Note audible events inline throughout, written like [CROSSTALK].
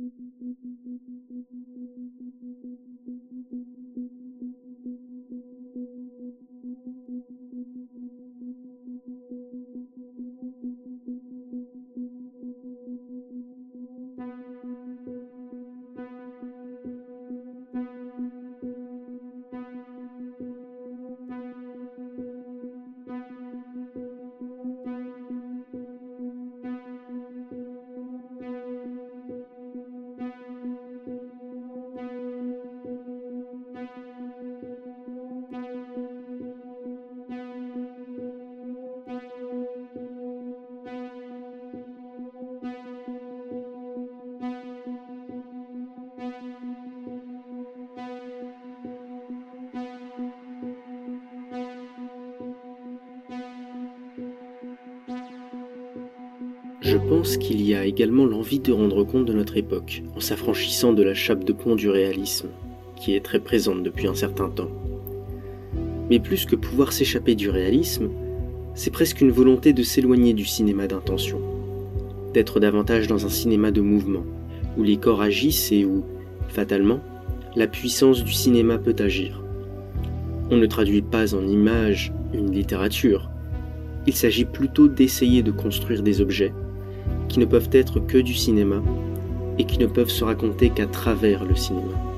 Thank you. Également l'envie de rendre compte de notre époque, en s'affranchissant de la chape de plomb du réalisme, qui est très présente depuis un certain temps. Mais plus que pouvoir s'échapper du réalisme, c'est presque une volonté de s'éloigner du cinéma d'intention, d'être davantage dans un cinéma de mouvement, où les corps agissent et où, fatalement, la puissance du cinéma peut agir. On ne traduit pas en images une littérature, il s'agit plutôt d'essayer de construire des objets qui ne peuvent être que du cinéma et qui ne peuvent se raconter qu'à travers le cinéma.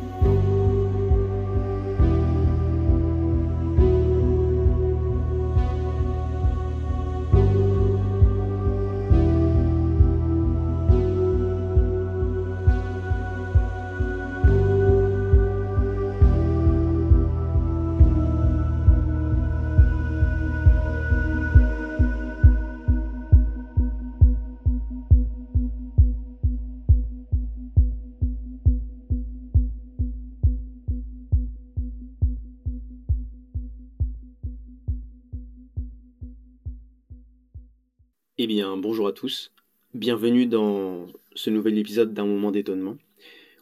Bienvenue dans ce nouvel épisode d'un moment d'étonnement.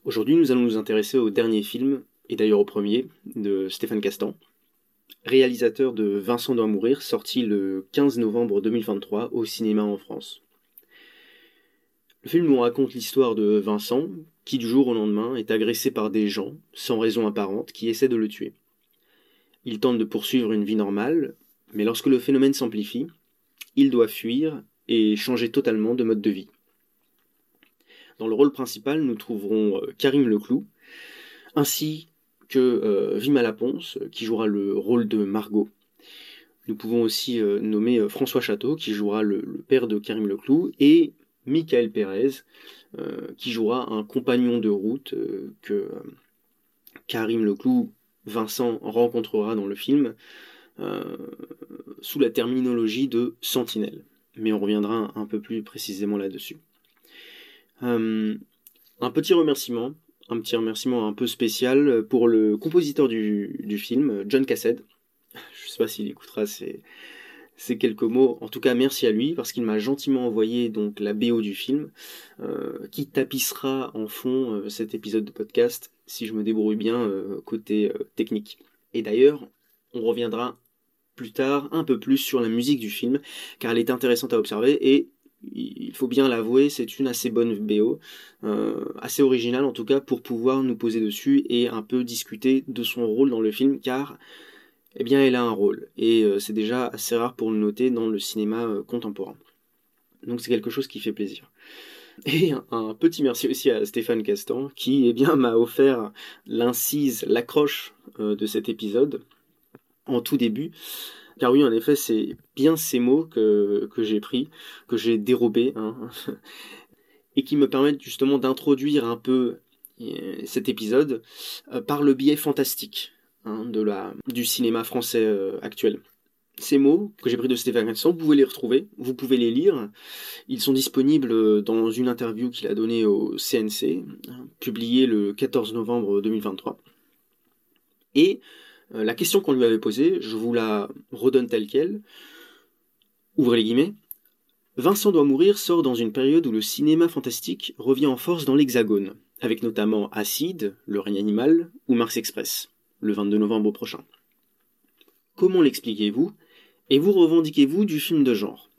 Aujourd'hui, nous allons nous intéresser au dernier film, et d'ailleurs au premier, de Stéphane Castan, réalisateur de Vincent doit mourir, sorti le 15 novembre 2023 au cinéma en France. Le film nous raconte l'histoire de Vincent, qui du jour au lendemain est agressé par des gens, sans raison apparente, qui essaient de le tuer. Il tente de poursuivre une vie normale, mais lorsque le phénomène s'amplifie, il doit fuir et changer totalement de mode de vie. Dans le rôle principal, nous trouverons euh, Karim Leclou, ainsi que euh, Vima Laponce, qui jouera le rôle de Margot. Nous pouvons aussi euh, nommer François Château, qui jouera le, père de Karim Leclou, et Michael Pérez, qui jouera un compagnon de route que Karim Leclou, Vincent, rencontrera dans le film, sous la terminologie de sentinelle mais on reviendra un peu plus précisément là-dessus. Euh, un petit remerciement, un petit remerciement un peu spécial pour le compositeur du, film, John Cassed. [LAUGHS] Je ne sais pas s'il écoutera ces, quelques mots. En tout cas, merci à lui parce qu'il m'a gentiment envoyé donc la BO du film, euh, qui tapissera en fond euh, cet épisode de podcast si je me débrouille bien côté technique. Et d'ailleurs, on reviendra plus tard un peu plus sur la musique du film, car elle est intéressante à observer et il faut bien l'avouer, c'est une assez bonne BO, euh, assez originale en tout cas pour pouvoir nous poser dessus et un peu discuter de son rôle dans le film, car eh bien elle a un rôle et euh, c'est déjà assez rare pour le noter dans le cinéma euh, contemporain. Donc c'est quelque chose qui fait plaisir. [LAUGHS] Et un, petit merci aussi à Stéphane Castan qui eh bien m'a offert l'incise, l'accroche de cet épisode en tout début. Car oui, en effet, c'est bien ces mots que, j'ai pris, que j'ai dérobés, hein, [LAUGHS] et qui me permettent justement d'introduire un peu euh, cet épisode euh, par le biais fantastique hein, de la, du cinéma français euh, actuel. Ces mots que j'ai pris de Stéphane Vincent, vous pouvez les retrouver, vous pouvez les lire. Ils sont disponibles dans une interview qu'il a donnée au CNC, hein, publiée le 14 novembre 2023. Et la question qu'on lui avait posée, je vous la redonne telle qu'elle. Ouvrez les guillemets. Vincent doit mourir sort dans une période où le cinéma fantastique revient en force dans l'Hexagone, avec notamment Acide, Le règne animal ou Mars Express, le 22 novembre prochain. Comment l'expliquez-vous et vous revendiquez-vous du film de genre?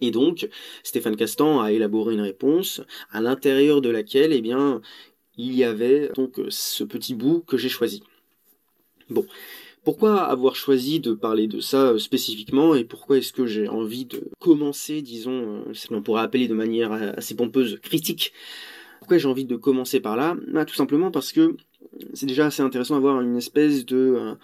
Et donc, Stéphane Castan a élaboré une réponse à l'intérieur de laquelle, eh bien, il y avait donc ce petit bout que j'ai choisi. Bon, pourquoi avoir choisi de parler de ça euh, spécifiquement et pourquoi est-ce que j'ai envie de commencer, disons, euh, ce qu'on pourrait appeler de manière assez pompeuse critique? Pourquoi j'ai envie de commencer par là? Bah, Tout simplement parce que c'est déjà assez intéressant d'avoir une espèce de,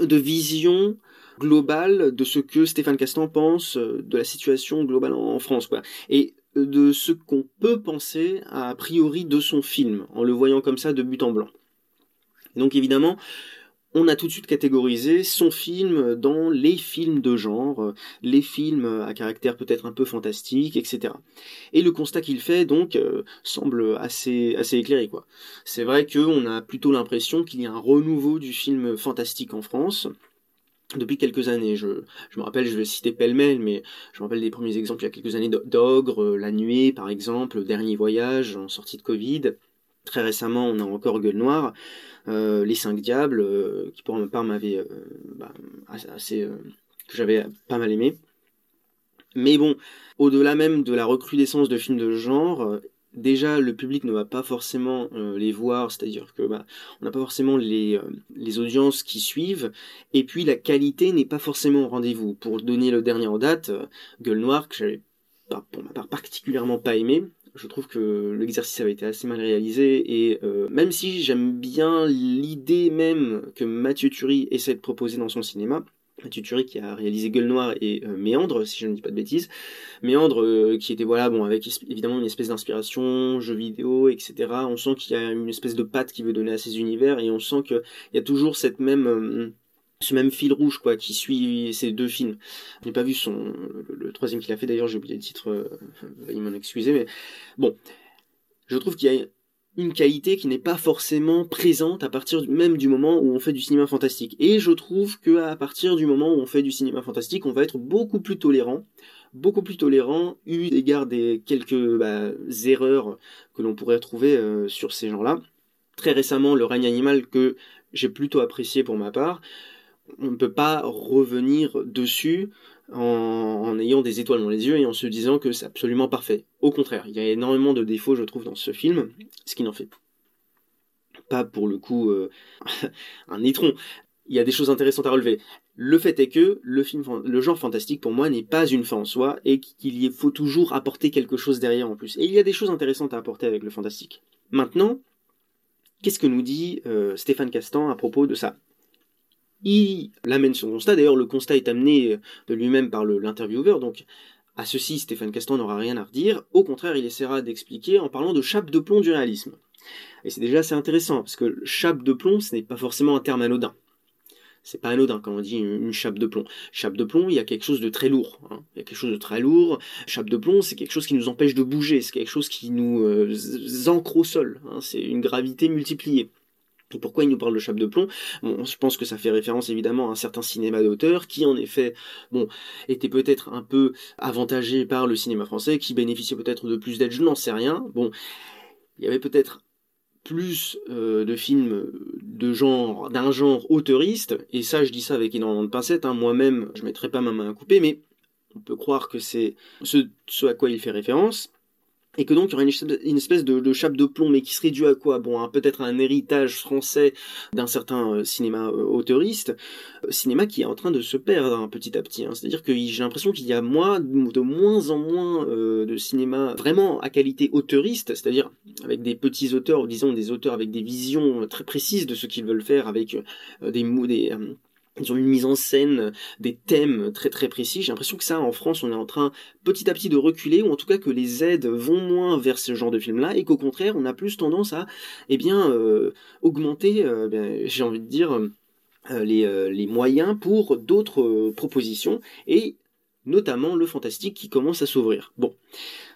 euh, de vision globale de ce que Stéphane Castan pense de la situation globale en France. Quoi. Et de ce qu'on peut penser a priori de son film, en le voyant comme ça de but en blanc. Donc évidemment, on a tout de suite catégorisé son film dans les films de genre, les films à caractère peut-être un peu fantastique, etc. Et le constat qu'il fait donc euh, semble assez assez éclairé quoi. C'est vrai qu'on a plutôt l'impression qu'il y a un renouveau du film fantastique en France depuis quelques années. Je, je me rappelle, je vais citer pêle-mêle, mais je me rappelle des premiers exemples il y a quelques années d'Ogre, La Nuée par exemple, Dernier Voyage en sortie de Covid. Très récemment, on a encore Gueule Noire. Euh, les cinq diables, euh, qui pour ma part m'avaient euh, bah, assez, que j'avais pas mal aimé. Mais bon, au-delà même de la recrudescence de films de genre, déjà le public ne va pas forcément les voir, c'est-à-dire que bah, on n'a pas forcément les, les audiences qui suivent, et puis la qualité n'est pas forcément au rendez-vous. Pour donner le dernier en date, Gueule Noire, que j'avais pour ma part particulièrement pas aimé, je trouve que l'exercice avait été assez mal réalisé et euh, même si j'aime bien l'idée même que Mathieu Turi essaie de proposer dans son cinéma, Mathieu Turi qui a réalisé Gueule Noire et euh, Méandre, si je ne dis pas de bêtises. Méandre euh, qui était voilà bon avec évidemment une espèce d'inspiration, jeux vidéo, etc. On sent qu'il y a une espèce de patte qui veut donner à ces univers et on sent qu'il y a toujours cette même ce même fil rouge quoi qui suit ces deux films. Je n'ai pas vu son le, troisième qu'il a fait d'ailleurs, j'ai oublié le titre, euh, il m'en excuser mais bon, je trouve qu'il y a une qualité qui n'est pas forcément présente à partir même du moment où on fait du cinéma fantastique. Et je trouve que à partir du moment où on fait du cinéma fantastique, on va être beaucoup plus tolérant, beaucoup plus tolérant eu égard des quelques bah, erreurs que l'on pourrait trouver euh, sur ces gens-là. Très récemment, le règne animal que j'ai plutôt apprécié pour ma part, on ne peut pas revenir dessus en, ayant des étoiles dans les yeux et en se disant que c'est absolument parfait. Au contraire, il y a énormément de défauts, je trouve, dans ce film, ce qui n'en fait pas pour le coup euh, [LAUGHS] un étron. Il y a des choses intéressantes à relever. Le fait est que le film, le genre fantastique pour moi n'est pas une fin en soi et qu'il faut toujours apporter quelque chose derrière en plus. Et il y a des choses intéressantes à apporter avec le fantastique. Maintenant, qu'est-ce que nous dit euh, Stéphane Castan à propos de ça? Il amène son constat. D'ailleurs, le constat est amené de lui-même par l'intervieweur, donc à ceci, Stéphane Castan n'aura rien à redire. Au contraire, il essaiera d'expliquer en parlant de chape de plomb du réalisme. Et c'est déjà assez intéressant, parce que chape de plomb, ce n'est pas forcément un terme anodin. C'est pas anodin quand on dit une chape de plomb. Chape de plomb, il y a quelque chose de très lourd. Hein. Il y a quelque chose de très lourd. Chape de plomb, c'est quelque chose qui nous empêche de bouger. C'est quelque chose qui nous euh, ancre au sol. Hein. C'est une gravité multipliée. Pourquoi il nous parle de chape de plomb? Bon, Je pense que ça fait référence évidemment à un certain cinéma d'auteur qui en effet bon, était peut-être un peu avantagé par le cinéma français, qui bénéficiait peut-être de plus d'aide, je n'en sais rien. Bon, il y avait peut-être plus euh, de films de genre d'un genre auteuriste, et ça je dis ça avec énormément de pincettes, hein. moi-même je mettrai pas ma main à couper, mais on peut croire que c'est ce à quoi il fait référence et que donc il y aurait une, espèce de, chape de plomb, mais qui serait due à quoi? Bon, peut-être un héritage français d'un certain euh, cinéma euh, auteuriste, euh, cinéma qui est en train de se perdre hein, petit à petit. Hein. C'est-à-dire que j'ai l'impression qu'il y a moins, de moins en moins de cinéma vraiment à qualité auteuriste, c'est-à-dire avec des petits auteurs, disons des auteurs avec des visions très précises de ce qu'ils veulent faire, avec des, des ils ont une mise en scène, des thèmes très très précis. J'ai l'impression que ça, en France, on est en train petit à petit de reculer, ou en tout cas que les aides vont moins vers ce genre de film-là, et qu'au contraire, on a plus tendance à, eh bien, euh, augmenter, euh, j'ai envie de dire, euh, les, les, moyens pour d'autres propositions, et notamment le fantastique qui commence à s'ouvrir. Bon,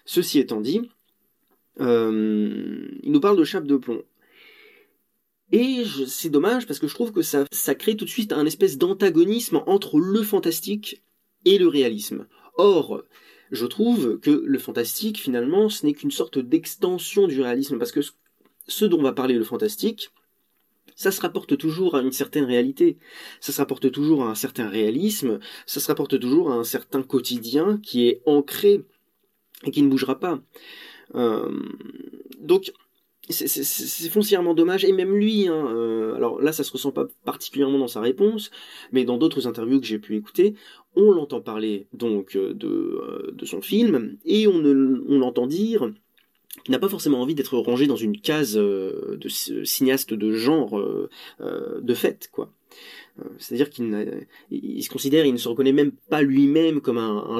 ceci étant dit, il nous parle de chape de plomb. Et c'est dommage parce que je trouve que ça, ça crée tout de suite un espèce d'antagonisme entre le fantastique et le réalisme. Or, je trouve que le fantastique, finalement, ce n'est qu'une sorte d'extension du réalisme, parce que ce dont va parler le fantastique, ça se rapporte toujours à une certaine réalité, ça se rapporte toujours à un certain réalisme, ça se rapporte toujours à un certain quotidien qui est ancré et qui ne bougera pas. Euh, donc, c'est foncièrement dommage, et même lui, hein, euh, alors là ça se ressent pas particulièrement dans sa réponse, mais dans d'autres interviews que j'ai pu écouter, on l'entend parler donc euh, de, de, son film, et on, l'entend dire qu'il n'a pas forcément envie d'être rangé dans une case de cinéaste de genre de fait, quoi. C'est-à-dire qu'il il se considère, il ne se reconnaît même pas lui-même comme un, un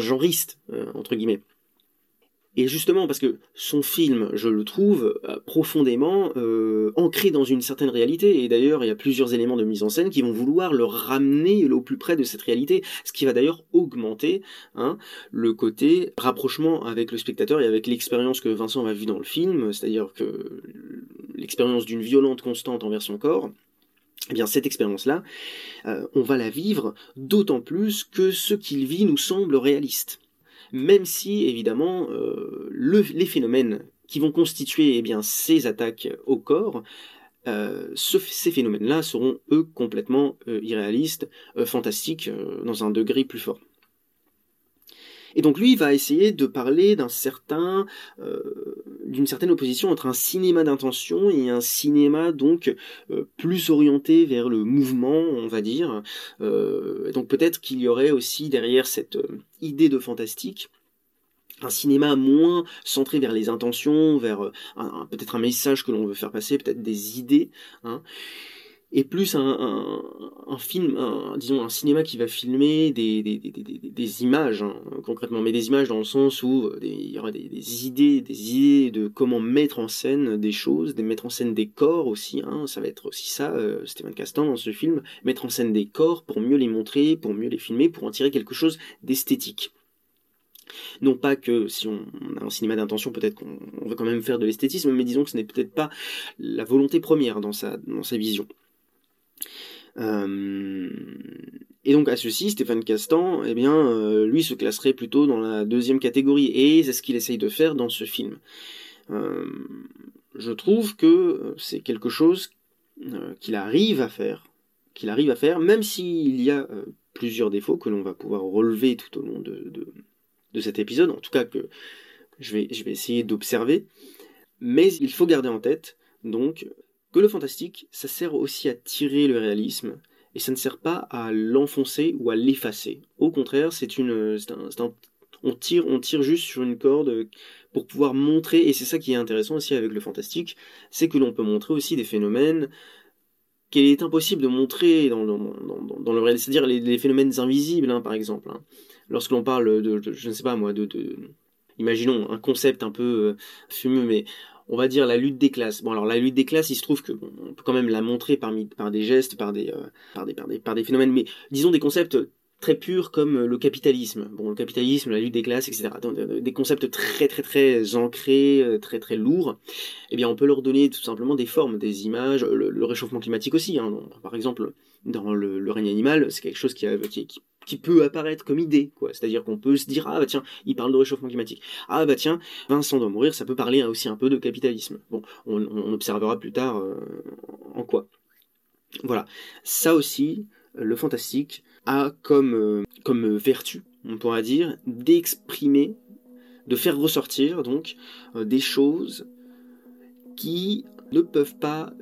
entre guillemets. Et justement parce que son film, je le trouve euh, profondément euh, ancré dans une certaine réalité. Et d'ailleurs, il y a plusieurs éléments de mise en scène qui vont vouloir le ramener au plus près de cette réalité, ce qui va d'ailleurs augmenter hein, le côté rapprochement avec le spectateur et avec l'expérience que Vincent va vivre dans le film, c'est-à-dire que l'expérience d'une violente constante envers son corps. Eh bien, cette expérience-là, euh, on va la vivre d'autant plus que ce qu'il vit nous semble réaliste même si évidemment euh, les phénomènes qui vont constituer eh ces attaques au corps, euh, ces phénomènes-là seront eux complètement euh, irréalistes, fantastiques, dans un degré plus fort. Et donc lui va essayer de parler d'un certain, euh, d'une certaine opposition entre un cinéma d'intention et un cinéma donc euh, plus orienté vers le mouvement, on va dire. Euh, donc peut-être qu'il y aurait aussi derrière cette idée de fantastique un cinéma moins centré vers les intentions, vers peut-être un message que l'on veut faire passer, peut-être des idées. Hein et plus un, film, disons un cinéma qui va filmer des, images hein, concrètement, mais des images dans le sens où euh, il y aura des, idées, des idées de comment mettre en scène des choses, mettre en scène des corps aussi. Hein, ça va être aussi ça, euh, Stéphane Castan dans ce film, mettre en scène des corps pour mieux les montrer, pour mieux les filmer, pour en tirer quelque chose d'esthétique. Non pas que si on, a un cinéma d'intention, peut-être qu'on veut quand même faire de l'esthétisme, mais disons que ce n'est peut-être pas la volonté première dans sa vision. Euh, et donc à ceci, Stéphane Castan, eh bien, euh, lui se classerait plutôt dans la deuxième catégorie, et c'est ce qu'il essaye de faire dans ce film. Euh, je trouve que c'est quelque chose qu'il arrive à faire, qu'il arrive à faire, même s'il y a plusieurs défauts que l'on va pouvoir relever tout au long de, cet épisode, en tout cas que je vais, je vais essayer d'observer, mais il faut garder en tête donc le fantastique, ça sert aussi à tirer le réalisme, et ça ne sert pas à l'enfoncer ou à l'effacer. Au contraire, c'est une, on tire, on tire juste sur une corde pour pouvoir montrer, et c'est ça qui est intéressant aussi avec le fantastique, c'est que l'on peut montrer aussi des phénomènes qu'il est impossible de montrer dans, le réel, c'est-à-dire les, phénomènes invisibles, hein, par exemple. Hein. Lorsque l'on parle de, je ne sais pas moi, de, de, imaginons un concept un peu euh, fumeux, mais on va dire la lutte des classes. Bon alors la lutte des classes, il se trouve que on peut quand même la montrer parmi, par des gestes, par des, euh, par des, par des, par des phénomènes, mais disons des concepts très purs comme le capitalisme. Bon, le capitalisme, la lutte des classes, etc. Des concepts très très très ancrés, euh, très très lourds. Eh bien, on peut leur donner tout simplement des formes, des images, le, réchauffement climatique aussi. Hein. Par exemple, dans le, règne animal, c'est quelque chose qui, a, qui, qui qui peut apparaître comme idée, quoi. C'est-à-dire qu'on peut se dire, ah bah tiens, il parle de réchauffement climatique. Ah bah tiens, Vincent doit mourir, ça peut parler aussi un peu de capitalisme. Bon, on, observera plus tard euh, en quoi. Voilà. Ça aussi, le fantastique a comme, euh, comme vertu, on pourra dire, d'exprimer, de faire ressortir donc euh, des choses qui ne peuvent pas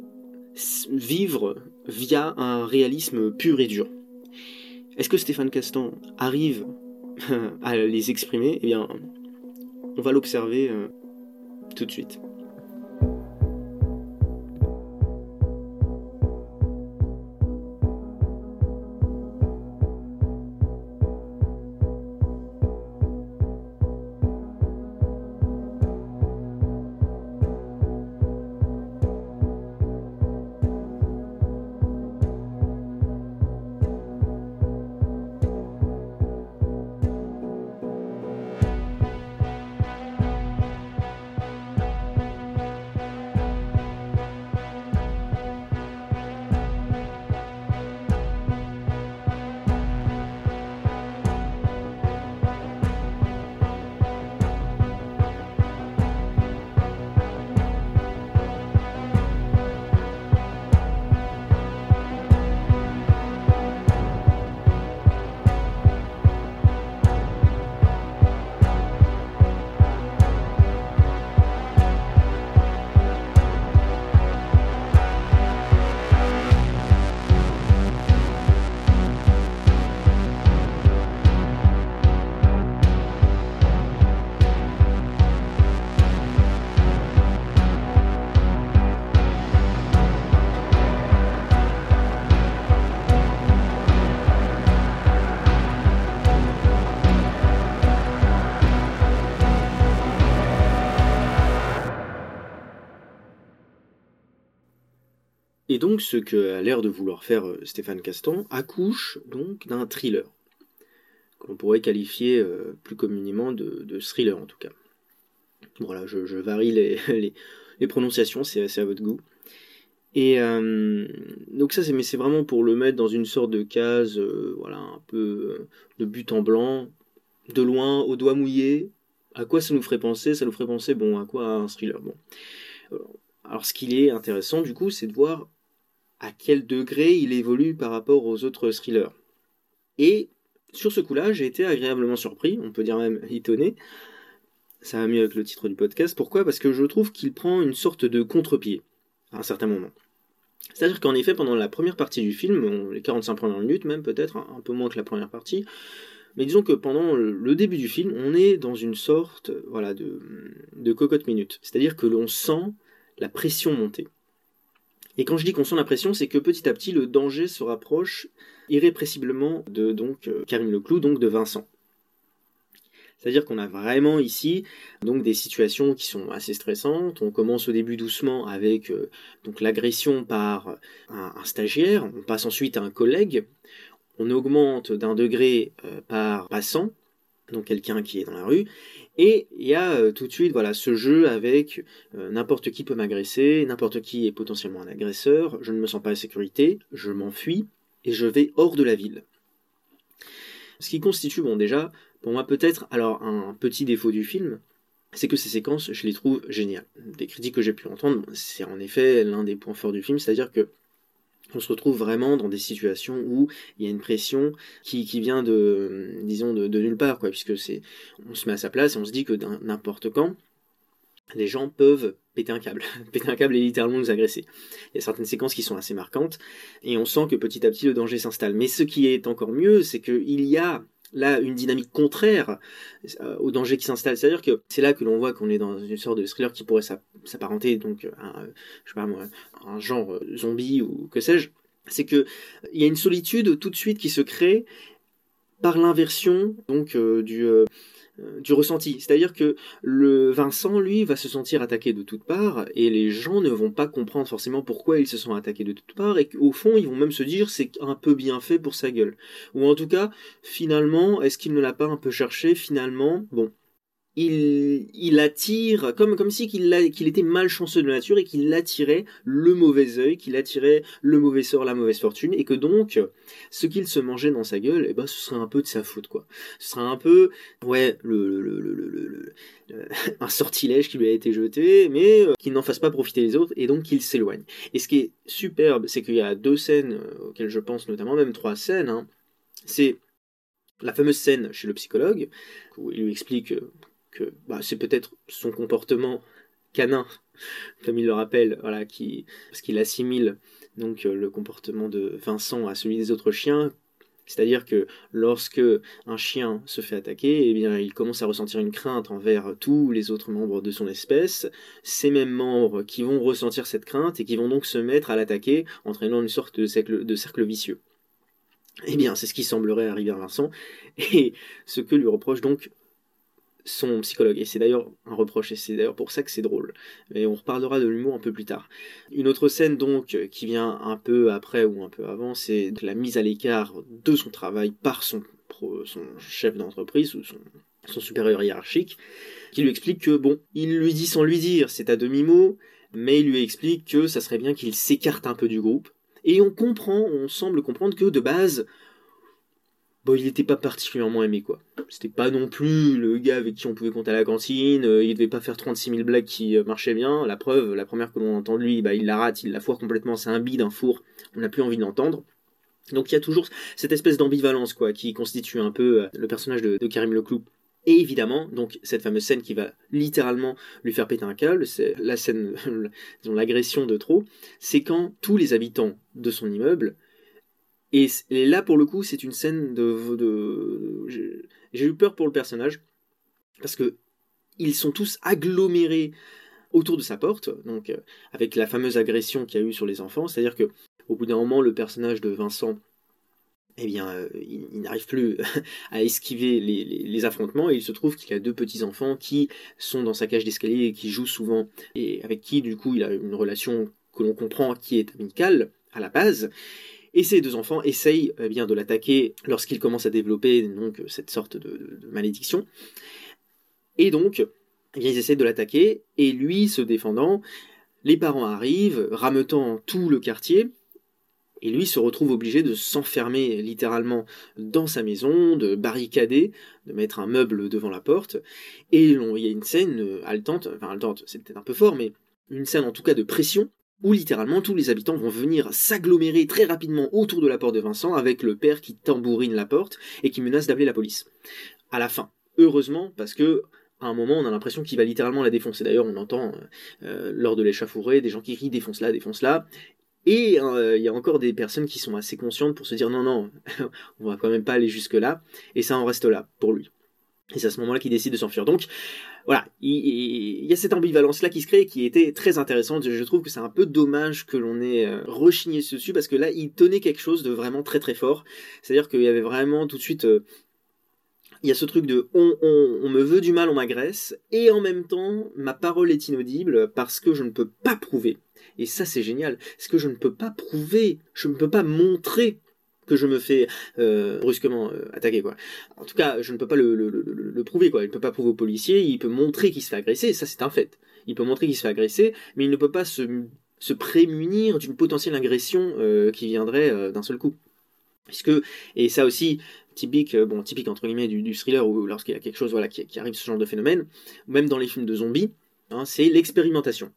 vivre via un réalisme pur et dur. Est-ce que Stéphane Castan arrive [LAUGHS] à les exprimer? Eh bien, on va l'observer euh, tout de suite. Donc ce que a l'air de vouloir faire euh, Stéphane Castan accouche donc d'un thriller, qu'on pourrait qualifier euh, plus communément de, thriller en tout cas. Voilà, je, varie [LAUGHS] les, les, prononciations, c'est à votre goût. Et euh, donc ça, c'est mais c'est vraiment pour le mettre dans une sorte de case, voilà, un peu de but en blanc, de loin, au doigt mouillé. À quoi ça nous ferait penser? Ça nous ferait penser, bon, à quoi? Un thriller Bon. Alors ce qui est intéressant du coup, c'est de voir à quel degré il évolue par rapport aux autres thrillers. Et sur ce coup-là, j'ai été agréablement surpris, on peut dire même [LAUGHS] étonné. Ça va mieux avec le titre du podcast. Pourquoi? Parce que je trouve qu'il prend une sorte de contre-pied à un certain moment. C'est-à-dire qu'en effet, pendant la première partie du film, les 45 premières minutes même peut-être, un peu moins que la première partie, mais disons que pendant le début du film, on est dans une sorte voilà, de, de cocotte minute. C'est-à-dire que l'on sent la pression monter. Et quand je dis qu'on sent la pression, c'est que petit à petit le danger se rapproche irrépressiblement de donc euh, Karim Leclou, donc de Vincent. C'est-à-dire qu'on a vraiment ici donc des situations qui sont assez stressantes. On commence au début doucement avec euh, donc l'agression par un, stagiaire, on passe ensuite à un collègue, on augmente d'un degré euh, par passant, donc quelqu'un qui est dans la rue, et il y a euh, tout de suite voilà ce jeu avec euh, n'importe qui peut m'agresser, n'importe qui est potentiellement un agresseur, je ne me sens pas en sécurité, je m'enfuis et je vais hors de la ville. Ce qui constitue bon déjà pour moi peut-être alors un petit défaut du film, c'est que ces séquences je les trouve géniales. Des critiques que j'ai pu entendre, c'est en effet l'un des points forts du film, c'est-à-dire que on se retrouve vraiment dans des situations où il y a une pression qui, vient de, disons, de, nulle part, quoi, puisque c'est, on se met à sa place et on se dit que n'importe quand, les gens peuvent péter un câble, [LAUGHS] péter un câble et littéralement nous agresser. Il y a certaines séquences qui sont assez marquantes et on sent que petit à petit le danger s'installe. Mais ce qui est encore mieux, c'est qu'il y a là une dynamique contraire euh, au danger qui s'installe. C'est-à-dire que c'est là que l'on voit qu'on est dans une sorte de thriller qui pourrait s'apparenter donc à, je sais pas un genre euh, zombie ou que sais-je. C'est que il y a une solitude tout de suite qui se crée par l'inversion donc euh, du euh, du ressenti. C'est-à-dire que le Vincent, lui, va se sentir attaqué de toutes parts, et les gens ne vont pas comprendre forcément pourquoi ils se sont attaqués de toutes parts, et qu'au fond, ils vont même se dire c'est un peu bien fait pour sa gueule. Ou en tout cas, finalement, est-ce qu'il ne l'a pas un peu cherché Finalement, bon, il, attire, comme, comme si qu'il, qu'il était malchanceux de nature et qu'il attirait le mauvais œil, qu'il attirait le mauvais sort, la mauvaise fortune, et que donc, ce qu'il se mangeait dans sa gueule, eh ben, ce serait un peu de sa faute, quoi. Ce serait un peu, ouais, le, le, le, le [LAUGHS] un sortilège qui lui a été jeté, mais euh, qu'il n'en fasse pas profiter les autres, et donc qu'il s'éloigne. Et ce qui est superbe, c'est qu'il y a deux scènes euh, auxquelles je pense notamment, même trois scènes, hein, c'est la fameuse scène chez le psychologue, où il lui explique euh, que bah, c'est peut-être son comportement canin, [LAUGHS] comme il le rappelle, voilà, parce qu'il assimile donc euh, le comportement de Vincent à celui des autres chiens. C'est-à-dire que lorsque un chien se fait attaquer, eh bien, il commence à ressentir une crainte envers tous les autres membres de son espèce, ces mêmes membres qui vont ressentir cette crainte et qui vont donc se mettre à l'attaquer, entraînant une sorte de cercle, de cercle vicieux. Eh bien, c'est ce qui semblerait arriver à Vincent, et ce que lui reproche donc son psychologue. Et c'est d'ailleurs un reproche, et c'est d'ailleurs pour ça que c'est drôle. Mais on reparlera de l'humour un peu plus tard. Une autre scène donc qui vient un peu après ou un peu avant, c'est la mise à l'écart de son travail par son, son chef d'entreprise ou son, son supérieur hiérarchique, qui lui explique que bon, il lui dit sans lui dire, c'est à demi-mot, mais il lui explique que ça serait bien qu'il s'écarte un peu du groupe. Et on comprend, on semble comprendre que de base, bon, il n'était pas particulièrement aimé, quoi. C'était pas non plus le gars avec qui on pouvait compter à la cantine, euh, il devait pas faire 36 000 blagues qui euh, marchaient bien. La preuve, la première que l'on entend de lui, bah, il la rate, il la foire complètement, c'est un bide, un four, on n'a plus envie de l'entendre. Donc il y a toujours cette espèce d'ambivalence, quoi, qui constitue un peu euh, le personnage de, Karim Leclou. Et évidemment, donc cette fameuse scène qui va littéralement lui faire péter un câble, c'est la scène, [LAUGHS] l'agression de trop, c'est quand tous les habitants de son immeuble et, là, pour le coup, c'est une scène de. J'ai eu peur pour le personnage, parce que ils sont tous agglomérés autour de sa porte, donc euh, avec la fameuse agression qu'il y a eu sur les enfants, c'est-à-dire que au bout d'un moment, le personnage de Vincent, eh bien, euh, il, n'arrive plus [LAUGHS] à esquiver les, affrontements et il se trouve qu'il a deux petits enfants qui sont dans sa cage d'escalier et qui jouent souvent et avec qui, du coup, il a une relation que l'on comprend qui est amical à la base. Et ces deux enfants essayent eh bien de l'attaquer lorsqu'il commence à développer donc cette sorte de, malédiction. Et donc, eh ils essaient de l'attaquer, et lui se défendant, les parents arrivent, rameutant tout le quartier, et lui se retrouve obligé de s'enfermer littéralement dans sa maison, de barricader, de mettre un meuble devant la porte. Et il y a une scène euh, haletante, enfin haletante, c'est peut-être un peu fort, mais une scène en tout cas de pression, où littéralement tous les habitants vont venir s'agglomérer très rapidement autour de la porte de Vincent avec le père qui tambourine la porte et qui menace d'appeler la police. À la fin. Heureusement, parce que à un moment, on a l'impression qu'il va littéralement la défoncer. D'ailleurs, on entend euh, lors de l'échafourée des gens qui crient défonce la, défonce la. Et euh, il y a encore des personnes qui sont assez conscientes pour se dire non, non, [LAUGHS] on va quand même pas aller jusque-là, et ça en reste là pour lui. Et c'est à ce moment-là qu'il décide de s'enfuir. Donc voilà, il, y a cette ambivalence-là qui se crée qui était très intéressante. Je trouve que c'est un peu dommage que l'on ait euh, rechigné dessus parce que là, il tenait quelque chose de vraiment très très fort. C'est-à-dire qu'il y avait vraiment tout de suite euh, il y a ce truc de on, on, me veut du mal, on m'agresse, et en même temps, ma parole est inaudible parce que je ne peux pas prouver et ça, c'est génial. Ce que je ne peux pas prouver, je ne peux pas montrer que je me fais euh, brusquement euh, attaquer quoi. En tout cas, je ne peux pas le, le, prouver quoi. Il ne peut pas prouver au policier, il peut montrer qu'il se fait agresser, ça c'est un fait. Il peut montrer qu'il se fait agresser, mais il ne peut pas se, se prémunir d'une potentielle agression euh, qui viendrait d'un seul coup. Puisque et ça aussi typique bon typique entre guillemets du, du thriller ou lorsqu'il y a quelque chose voilà qui, qui, arrive ce genre de phénomène, même dans les films de zombies, hein, c'est l'expérimentation.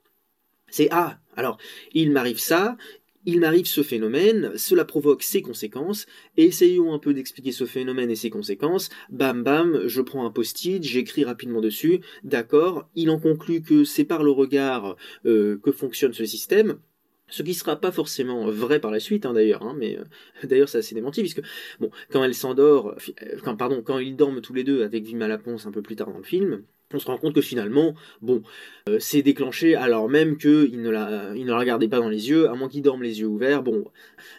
C'est ah, alors il m'arrive ça, il m'arrive ce phénomène, cela provoque ces conséquences, essayons un peu d'expliquer ce phénomène et ses conséquences, bam bam, je prends un post-it, j'écris rapidement dessus, d'accord, il en conclut que c'est par le regard euh, que fonctionne ce système, ce qui sera pas forcément vrai par la suite hein, d'ailleurs, hein, mais euh, [LAUGHS] d'ailleurs c'est assez démenti puisque bon quand elle s'endort, euh, quand pardon quand ils dorment tous les deux avec Vima Laponce un peu plus tard dans le film, on se rend compte que finalement, bon, euh, c'est déclenché alors même qu'il ne, la, il ne la regardait pas dans les yeux, à moins qu'il dorme les yeux ouverts. Bon,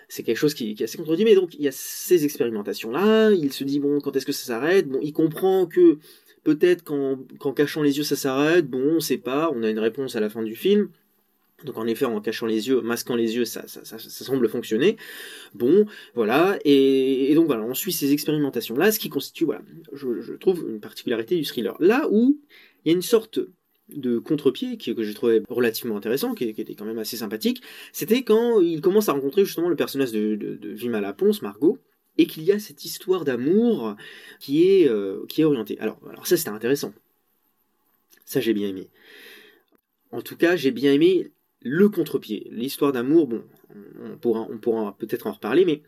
c'est quelque chose qui, est assez contredit, mais donc il y a ces expérimentations-là, il se dit, bon, quand est-ce que ça s'arrête? Bon, il comprend que peut-être qu'en cachant les yeux ça s'arrête, bon, on sait pas, on a une réponse à la fin du film. Donc en effet, en cachant les yeux, masquant les yeux, ça, ça, ça, semble fonctionner. Bon, voilà. Et, donc voilà, on suit ces expérimentations-là, ce qui constitue, voilà, je, trouve une particularité du thriller. Là où il y a une sorte de contre-pied que je trouvais relativement intéressant, qui, était quand même assez sympathique, c'était quand il commence à rencontrer justement le personnage de, de, de Vima Margot, et qu'il y a cette histoire d'amour qui est euh, qui est orientée. Alors, alors ça c'était intéressant. Ça j'ai bien aimé. En tout cas, j'ai bien aimé le contre-pied. L'histoire d'amour, bon, on pourra, on pourra peut-être en reparler, mais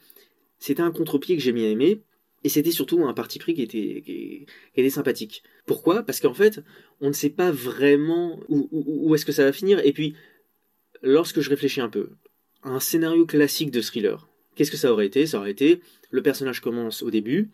c'était un contre-pied que j'ai bien aimé, et c'était surtout un parti pris qui était, qui, était sympathique. Pourquoi? Parce qu'en fait, on ne sait pas vraiment où, où, est-ce que ça va finir, et puis, lorsque je réfléchis un peu, un scénario classique de thriller, qu'est-ce que ça aurait été? Ça aurait été, le personnage commence au début,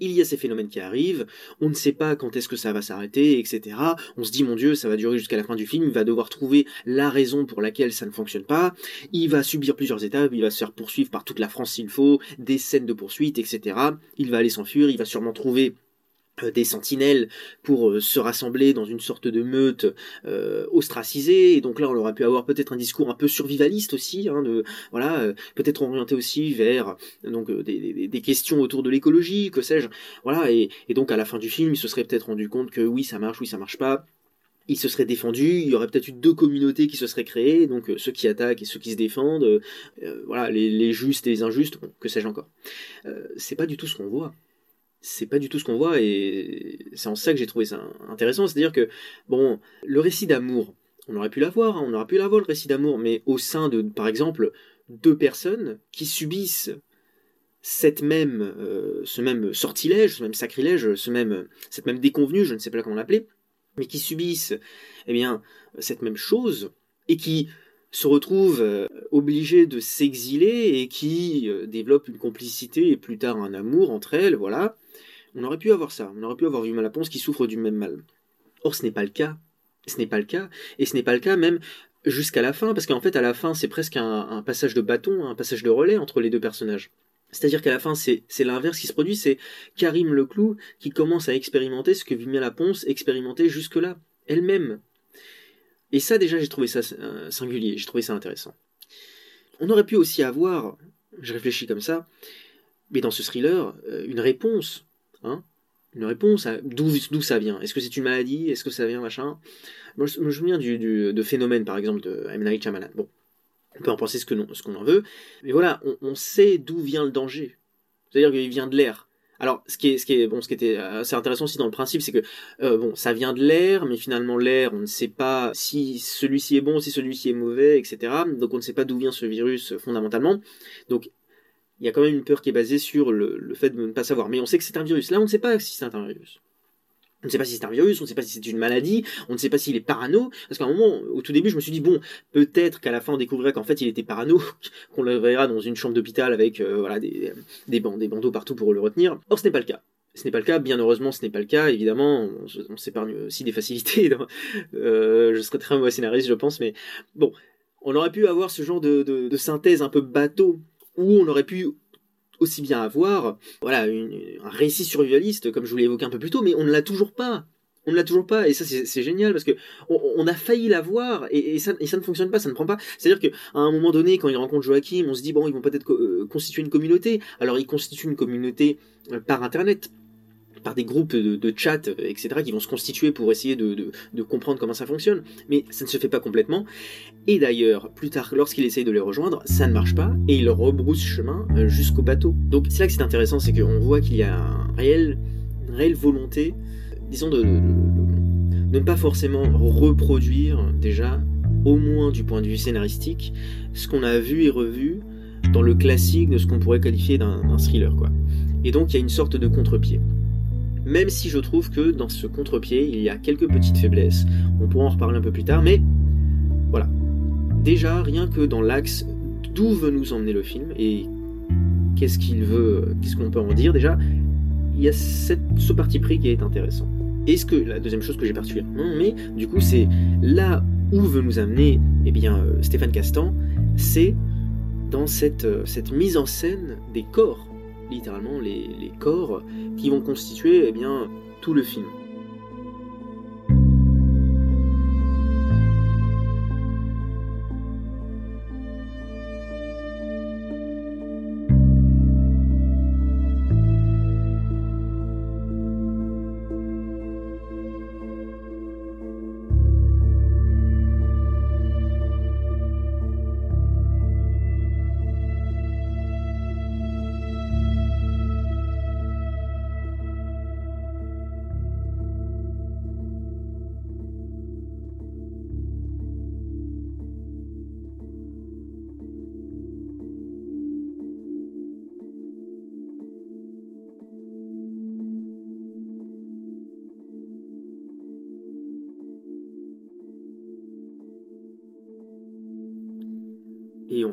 il y a ces phénomènes qui arrivent, on ne sait pas quand est-ce que ça va s'arrêter, etc. On se dit, mon Dieu, ça va durer jusqu'à la fin du film, il va devoir trouver la raison pour laquelle ça ne fonctionne pas, il va subir plusieurs étapes, il va se faire poursuivre par toute la France s'il faut, des scènes de poursuite, etc. Il va aller s'enfuir, il va sûrement trouver des sentinelles pour euh, se rassembler dans une sorte de meute euh, ostracisée. Et donc là on aurait pu avoir peut-être un discours un peu survivaliste aussi hein, voilà euh, peut-être orienté aussi vers donc des, questions autour de l'écologie que sais-je. Voilà et, donc à la fin du film il se serait peut-être rendu compte que oui ça marche oui ça marche pas. Il se serait défendu, il y aurait peut-être eu deux communautés qui se seraient créées, donc ceux qui attaquent et ceux qui se défendent, voilà, les, justes et les injustes, que sais-je encore. c'est pas du tout ce qu'on voit c'est pas du tout ce qu'on voit et c'est en ça que j'ai trouvé ça intéressant. C'est-à-dire que, bon, le récit d'amour, on aurait pu l'avoir, hein, on aurait pu l'avoir le récit d'amour, mais au sein de, par exemple, deux personnes qui subissent cette même, euh, ce même sortilège, ce même sacrilège, ce même, cette même déconvenue, je ne sais pas comment l'appeler, mais qui subissent, eh bien, cette même chose et qui se retrouvent euh, obligées de s'exiler et qui euh, développent une complicité et plus tard un amour entre elles, voilà. On aurait pu avoir ça, on aurait pu avoir Vima Laponce qui souffre du même mal. Or, ce n'est pas le cas. Ce n'est pas le cas, et ce n'est pas le cas même jusqu'à la fin, parce qu'en fait, à la fin, c'est presque un, passage de bâton, un passage de relais entre les deux personnages. C'est-à-dire qu'à la fin, c'est l'inverse qui se produit, c'est Karim Leclou qui commence à expérimenter ce que Vima Laponce expérimentait jusque-là, elle-même. Et ça déjà j'ai trouvé ça euh, singulier, j'ai trouvé ça intéressant. On aurait pu aussi avoir, je réfléchis comme ça, mais dans ce thriller, euh, une réponse, hein, une réponse à d'où ça vient. Est-ce que c'est une maladie? Est-ce que ça vient machin? Moi, je me souviens du, de phénomène par exemple de M. Night. Bon, on peut en penser ce qu'on en veut, mais voilà, on, sait d'où vient le danger. C'est-à-dire qu'il vient de l'air. Alors, ce qui est, ce qui est, bon, ce qui était assez intéressant aussi dans le principe, c'est que euh, bon, ça vient de l'air, mais finalement l'air, on ne sait pas si celui-ci est bon, si celui-ci est mauvais, etc. Donc on ne sait pas d'où vient ce virus fondamentalement. Donc il y a quand même une peur qui est basée sur le, fait de ne pas savoir. Mais on sait que c'est un virus. Là, on ne sait pas si c'est un virus. On ne sait pas si c'est un virus, on ne sait pas si c'est une maladie, on ne sait pas s'il est parano. Parce qu'à un moment, au tout début, je me suis dit, bon, peut-être qu'à la fin, on découvrirait qu'en fait, il était parano, [LAUGHS] qu'on le verra dans une chambre d'hôpital avec euh, voilà, des, des, des bandeaux partout pour le retenir. Or, ce n'est pas le cas. Ce n'est pas le cas, bien heureusement, ce n'est pas le cas. Évidemment, on, s'épargne aussi des facilités. [LAUGHS] Euh, je serais très mauvais scénariste, je pense, mais bon, on aurait pu avoir ce genre de synthèse un peu bateau où on aurait pu aussi bien avoir voilà, un récit survivaliste, comme je vous l'ai évoqué un peu plus tôt, mais on ne l'a toujours pas. On ne l'a toujours pas, et ça c'est génial parce que on, a failli l'avoir et, ça, ne fonctionne pas, ça ne prend pas. C'est-à-dire qu'à un moment donné, quand ils rencontrent Joachim, on se dit bon, ils vont peut-être euh, constituer une communauté. Alors ils constituent une communauté euh, par internet, par des groupes de, chat, etc., qui vont se constituer pour essayer de, comprendre comment ça fonctionne. Mais ça ne se fait pas complètement. Et d'ailleurs, plus tard, lorsqu'il essaye de les rejoindre, ça ne marche pas, et il rebrousse chemin euh, jusqu'au bateau. Donc c'est là que c'est intéressant, c'est qu'on voit qu'il y a un réel, une réelle volonté, disons, de, ne pas forcément reproduire déjà, au moins du point de vue scénaristique, ce qu'on a vu et revu dans le classique de ce qu'on pourrait qualifier d'un thriller. quoi. Et donc il y a une sorte de contre-pied. Même si je trouve que dans ce contre-pied, il y a quelques petites faiblesses. On pourra en reparler un peu plus tard, mais voilà. Déjà, rien que dans l'axe d'où veut nous emmener le film et qu'est-ce qu'il veut, qu'est-ce qu'on peut en dire, déjà, il y a ce parti pris qui est intéressant. Et ce que la deuxième chose que j'ai particulièrement mais du coup, c'est là où veut nous amener eh bien, euh, Stéphane Castan, c'est dans cette, euh, cette mise en scène des corps littéralement les, corps qui vont constituer eh bien, tout le film.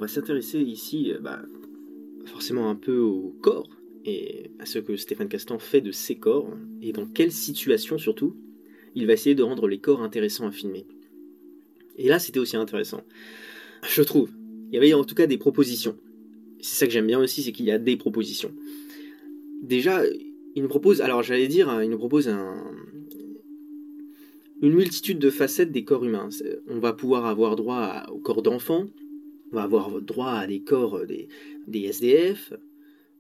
S'intéresser ici euh, bah, forcément un peu au corps et à ce que Stéphane Castan fait de ses corps et dans quelle situation surtout il va essayer de rendre les corps intéressants à filmer. Et là c'était aussi intéressant. Je trouve. Il y avait en tout cas des propositions. C'est ça que j'aime bien aussi, c'est qu'il y a des propositions. Déjà, il nous propose, alors j'allais dire, hein, il nous propose un, une multitude de facettes des corps humains. On va pouvoir avoir droit au corps d'enfant, on va avoir droit à des corps euh, des, SDF,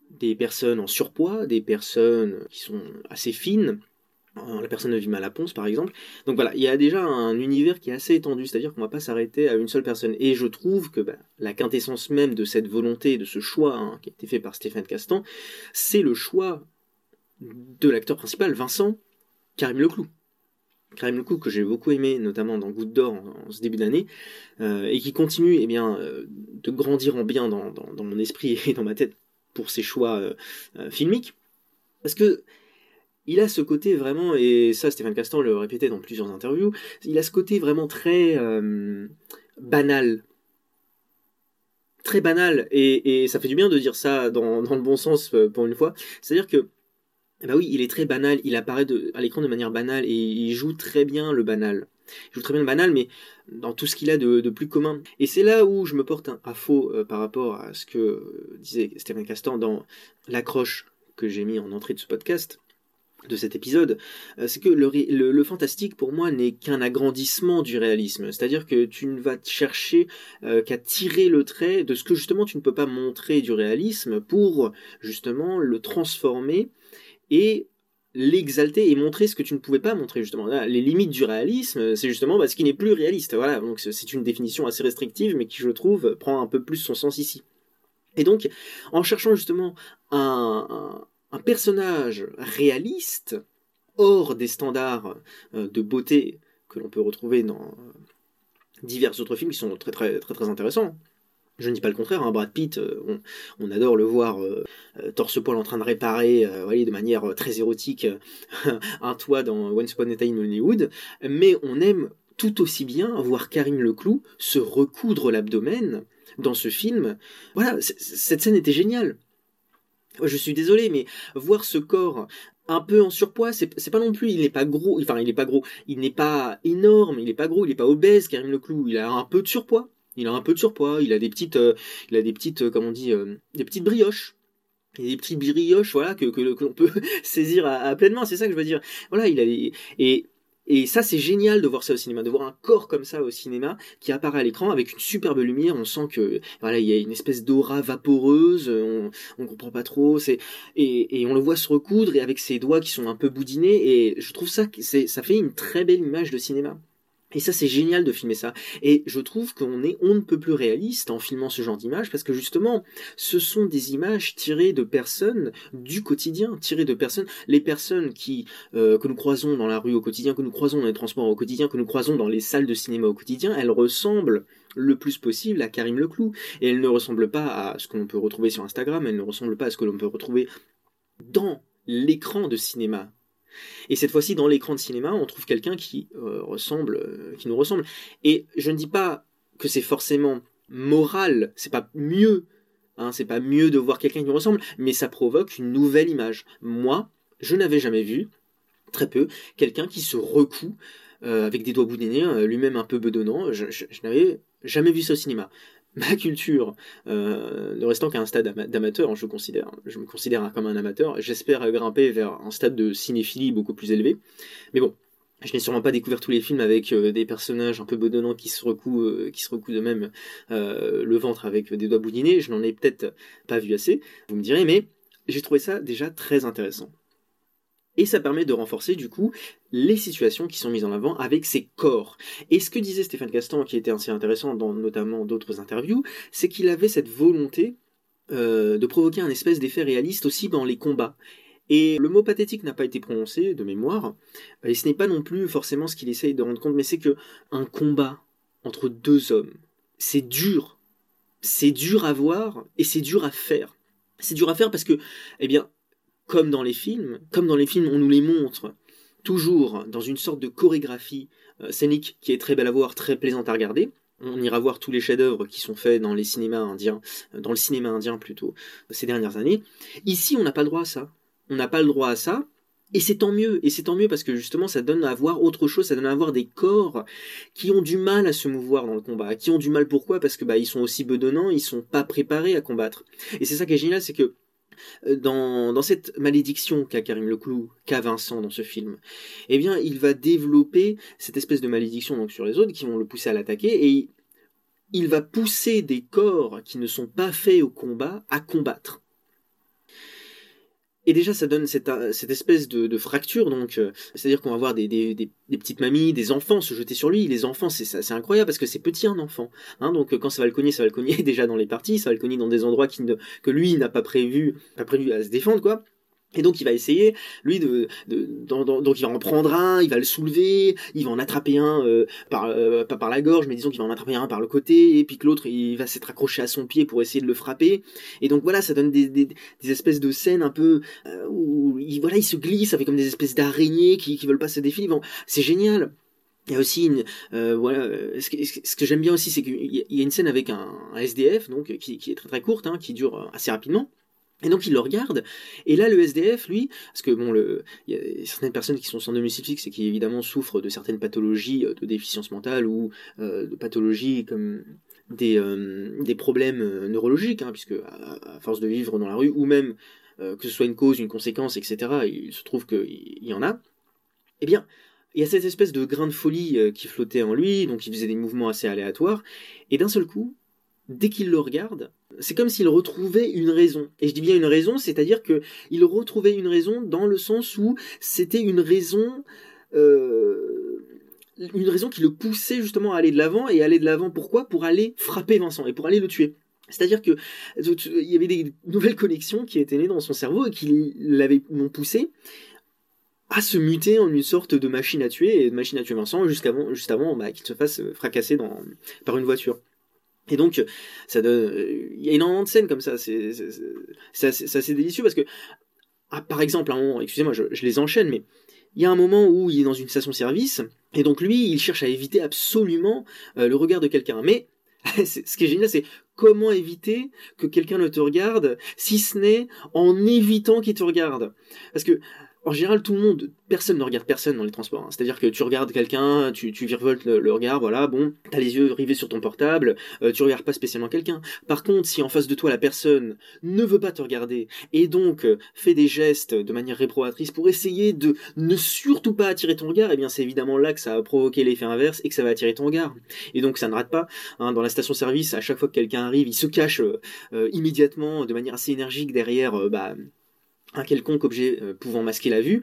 des personnes en surpoids, des personnes qui sont assez fines, la personne de à Ponce par exemple. Donc voilà, il y a déjà un univers qui est assez étendu, c'est-à-dire qu'on ne va pas s'arrêter à une seule personne. Et je trouve que bah, la quintessence même de cette volonté, de ce choix hein, qui a été fait par Stéphane Castan, c'est le choix de l'acteur principal, Vincent Karim Leclou. Karim Leclou que j'ai beaucoup aimé, notamment dans Goutte d'or en, ce début d'année, euh, et qui continue eh bien, euh, de grandir en bien dans, mon esprit [LAUGHS] et dans ma tête pour ses choix euh, filmiques. Parce que il a ce côté vraiment, et ça Stéphane Castan le répétait dans plusieurs interviews, il a ce côté vraiment très banal. Très banal, et, ça fait du bien de dire ça dans, dans le bon sens pour une fois. C'est-à-dire que bah oui, il est très banal, il apparaît à l'écran de manière banale et il joue très bien le banal. Il joue très bien le banal, mais dans tout ce qu'il a de, plus commun. Et c'est là où je me porte à faux euh, par rapport à ce que disait Stéphane Castan dans l'accroche que j'ai mis en entrée de ce podcast. de cet épisode, euh, c'est que le, fantastique pour moi n'est qu'un agrandissement du réalisme. C'est-à-dire que tu ne vas chercher euh, qu'à tirer le trait de ce que justement tu ne peux pas montrer du réalisme pour justement le transformer et l'exalter et montrer ce que tu ne pouvais pas montrer justement. les limites du réalisme, c'est justement ce qui n'est plus réaliste. Voilà, donc c'est une définition assez restrictive, mais qui je trouve prend un peu plus son sens ici. Et donc, en cherchant justement un, un personnage réaliste, hors des standards euh, de beauté que l'on peut retrouver dans euh, divers autres films qui sont très très très très intéressants. Je ne dis pas le contraire, hein, Brad Pitt, euh, on, adore le voir torse-poil en train de réparer de manière très érotique [LAUGHS] un toit dans Once Upon a Time in Hollywood, mais on aime tout aussi bien voir Karine Leclou se recoudre l'abdomen dans ce film. Voilà, cette scène était géniale. Je suis désolé, mais voir ce corps un peu en surpoids, c'est pas non plus, il n'est pas gros, enfin il n'est pas gros, il n'est pas énorme, il n'est pas gros, il n'est pas obèse, Karim Leclou, il a un peu de surpoids, il a un peu de surpoids, il a des petites, euh, il a des petites, euh, comment on dit, euh, des petites brioches, des petites brioches, voilà, que, que, l'on peut [LAUGHS] saisir à, pleinement, c'est ça que je veux dire. Voilà, il a et et ça, c'est génial de voir ça au cinéma, de voir un corps comme ça au cinéma qui apparaît à l'écran avec une superbe lumière. On sent que voilà, il y a une espèce d'aura vaporeuse. On, on comprend pas trop. C'est et, et on le voit se recoudre et avec ses doigts qui sont un peu boudinés. Et je trouve ça, c'est ça fait une très belle image de cinéma. Et ça, c'est génial de filmer ça. Et je trouve qu'on est on ne peut plus réaliste en filmant ce genre d'images parce que justement, ce sont des images tirées de personnes du quotidien, tirées de personnes, les personnes euh, que nous croisons dans la rue au quotidien, que nous croisons dans les transports au quotidien, que nous croisons dans les salles de cinéma au quotidien, elles ressemblent le plus possible à Karim Leclou. Et elles ne ressemblent pas à ce que l'on peut retrouver sur Instagram, elles ne ressemblent pas à ce que l'on peut retrouver dans l'écran de cinéma et cette fois-ci, dans l'écran de cinéma, on trouve quelqu'un qui euh, ressemble, euh, qui nous ressemble. Et je ne dis pas que c'est forcément moral, c'est pas mieux, hein, c'est pas mieux de voir quelqu'un qui nous ressemble, mais ça provoque une nouvelle image. Moi, je n'avais jamais vu, très peu, quelqu'un qui se recoue euh, avec des doigts boudinés, lui-même un peu bedonnant. je n'avais jamais vu ça au cinéma ma culture euh, ne restant qu'à un stade d'amateur, je considère, je me considère comme un amateur, j'espère grimper vers un stade de cinéphilie beaucoup plus élevé. Mais bon, je n'ai sûrement pas découvert tous les films avec euh, des personnages un peu bedonnants qui se recouent, euh, qui se recouent de même le ventre avec des doigts boudinés. Je n'en ai peut-être pas vu assez, vous me direz, mais j'ai trouvé ça déjà très intéressant. Et ça permet de renforcer du coup les situations qui sont mises en avant avec ces corps. Et ce que disait Stéphane Castan, qui était assez intéressant dans notamment d'autres interviews, c'est qu'il avait cette volonté euh, de provoquer un espèce d'effet réaliste aussi dans les combats. Et le mot pathétique n'a pas été prononcé de mémoire, et ce n'est pas non plus forcément ce qu'il essaye de rendre compte, mais c'est que un combat entre deux hommes, c'est dur, c'est dur à voir et c'est dur à faire. C'est dur à faire parce que, eh bien, comme dans les films, comme dans les films, on nous les montre toujours dans une sorte de chorégraphie euh, scénique qui est très belle à voir, très plaisante à regarder. On ira voir tous les chefs-d'œuvre qui sont faits dans les cinémas indiens, euh, dans le cinéma indien plutôt, ces dernières années. Ici, on n'a pas le droit à ça. On n'a pas le droit à ça. Et c'est tant mieux, et c'est tant mieux parce que justement ça donne à voir autre chose, ça donne à voir des corps qui ont du mal à se mouvoir dans le combat, qui ont du mal pourquoi? Parce que bah ils sont aussi bedonnants, ils sont pas préparés à combattre. Et c'est ça qui est génial, c'est que euh, dans, cette malédiction qu'a Karim Leclou, qu'a Vincent dans ce film, eh bien, il va développer cette espèce de malédiction sur les autres qui vont le pousser à l'attaquer et il va pousser des corps qui ne sont pas faits au combat à combattre. Et déjà, ça donne cette, euh, espèce de, fracture, donc euh, c'est-à-dire qu'on va voir des, petites mamies, des enfants se jeter sur lui. Les enfants, c'est incroyable parce que c'est petit un enfant. Hein, donc quand ça va le cogner, ça va le cogner [LAUGHS] déjà dans les parties, ça va le cogner dans des endroits que lui n'a pas prévu, pas prévu à se défendre, quoi. Et donc il va essayer, lui, de, donc il va en prendre un, il va le soulever, il va en attraper un euh, par euh, pas par la gorge, mais disons qu'il va en attraper un par le côté, et puis que l'autre il va s'être accroché à son pied pour essayer de le frapper. Et donc voilà, ça donne des, des, espèces de scènes un peu euh, où il, voilà, il se glisse avec comme des espèces d'araignées qui qui veulent pas se défiler. Bon, c'est génial. Il y a aussi une, voilà, ce que, que j'aime bien aussi, c'est qu'il y a une scène avec un, SDF, donc qui, qui est très très courte, hein, qui dure assez rapidement et donc il le regarde, et là le SDF, lui, parce que bon, il y a certaines personnes qui sont sans domicile fixe et qui évidemment souffrent de certaines pathologies euh, de déficience mentale ou euh, de pathologies comme des, euh, problèmes neurologiques, hein, puisque à, force de vivre dans la rue, ou même que ce soit une cause, une conséquence, etc., il se trouve qu'il y en a, eh bien, il y a cette espèce de grain de folie qui flottait en lui, donc il faisait des mouvements assez aléatoires, et d'un seul coup, dès qu'il le regarde, c'est comme s'il retrouvait une raison. Et je dis bien une raison, c'est-à-dire qu'il retrouvait une raison dans le sens où c'était une raison... Euh, une raison qui le poussait justement à aller de l'avant et aller de l'avant pourquoi? Pour aller frapper Vincent et pour aller le tuer. C'est-à-dire que il y avait des nouvelles connexions qui étaient nées dans son cerveau et qui l'avaient poussé à se muter en une sorte de machine à tuer et de machine à tuer Vincent jusqu'avant juste avant bah, qu'il se fasse fracasser par une voiture. Et donc, ça donne, il y a énormément de scènes comme ça. C'est, c'est, assez délicieux parce que, ah, par exemple, excusez-moi, je, les enchaîne, mais il y a un moment où il est dans une station-service et donc lui, il cherche à éviter absolument euh, le regard de quelqu'un. Mais [LAUGHS] ce qui est génial, c'est comment éviter que quelqu'un ne te regarde, si ce n'est en évitant qu'il te regarde. Parce que en général, tout le monde, personne ne regarde personne dans les transports. Hein. C'est-à-dire que tu regardes quelqu'un, tu, tu virevoltes le, regard, voilà, bon, t'as les yeux rivés sur ton portable, euh, tu regardes pas spécialement quelqu'un. Par contre, si en face de toi la personne ne veut pas te regarder et donc euh, fait des gestes de manière réprobatrice pour essayer de ne surtout pas attirer ton regard, eh bien c'est évidemment là que ça va provoquer l'effet inverse et que ça va attirer ton regard. Et donc ça ne rate pas. Hein, dans la station-service, à chaque fois que quelqu'un arrive, il se cache euh, immédiatement de manière assez énergique derrière, bah un quelconque objet euh, pouvant masquer la vue.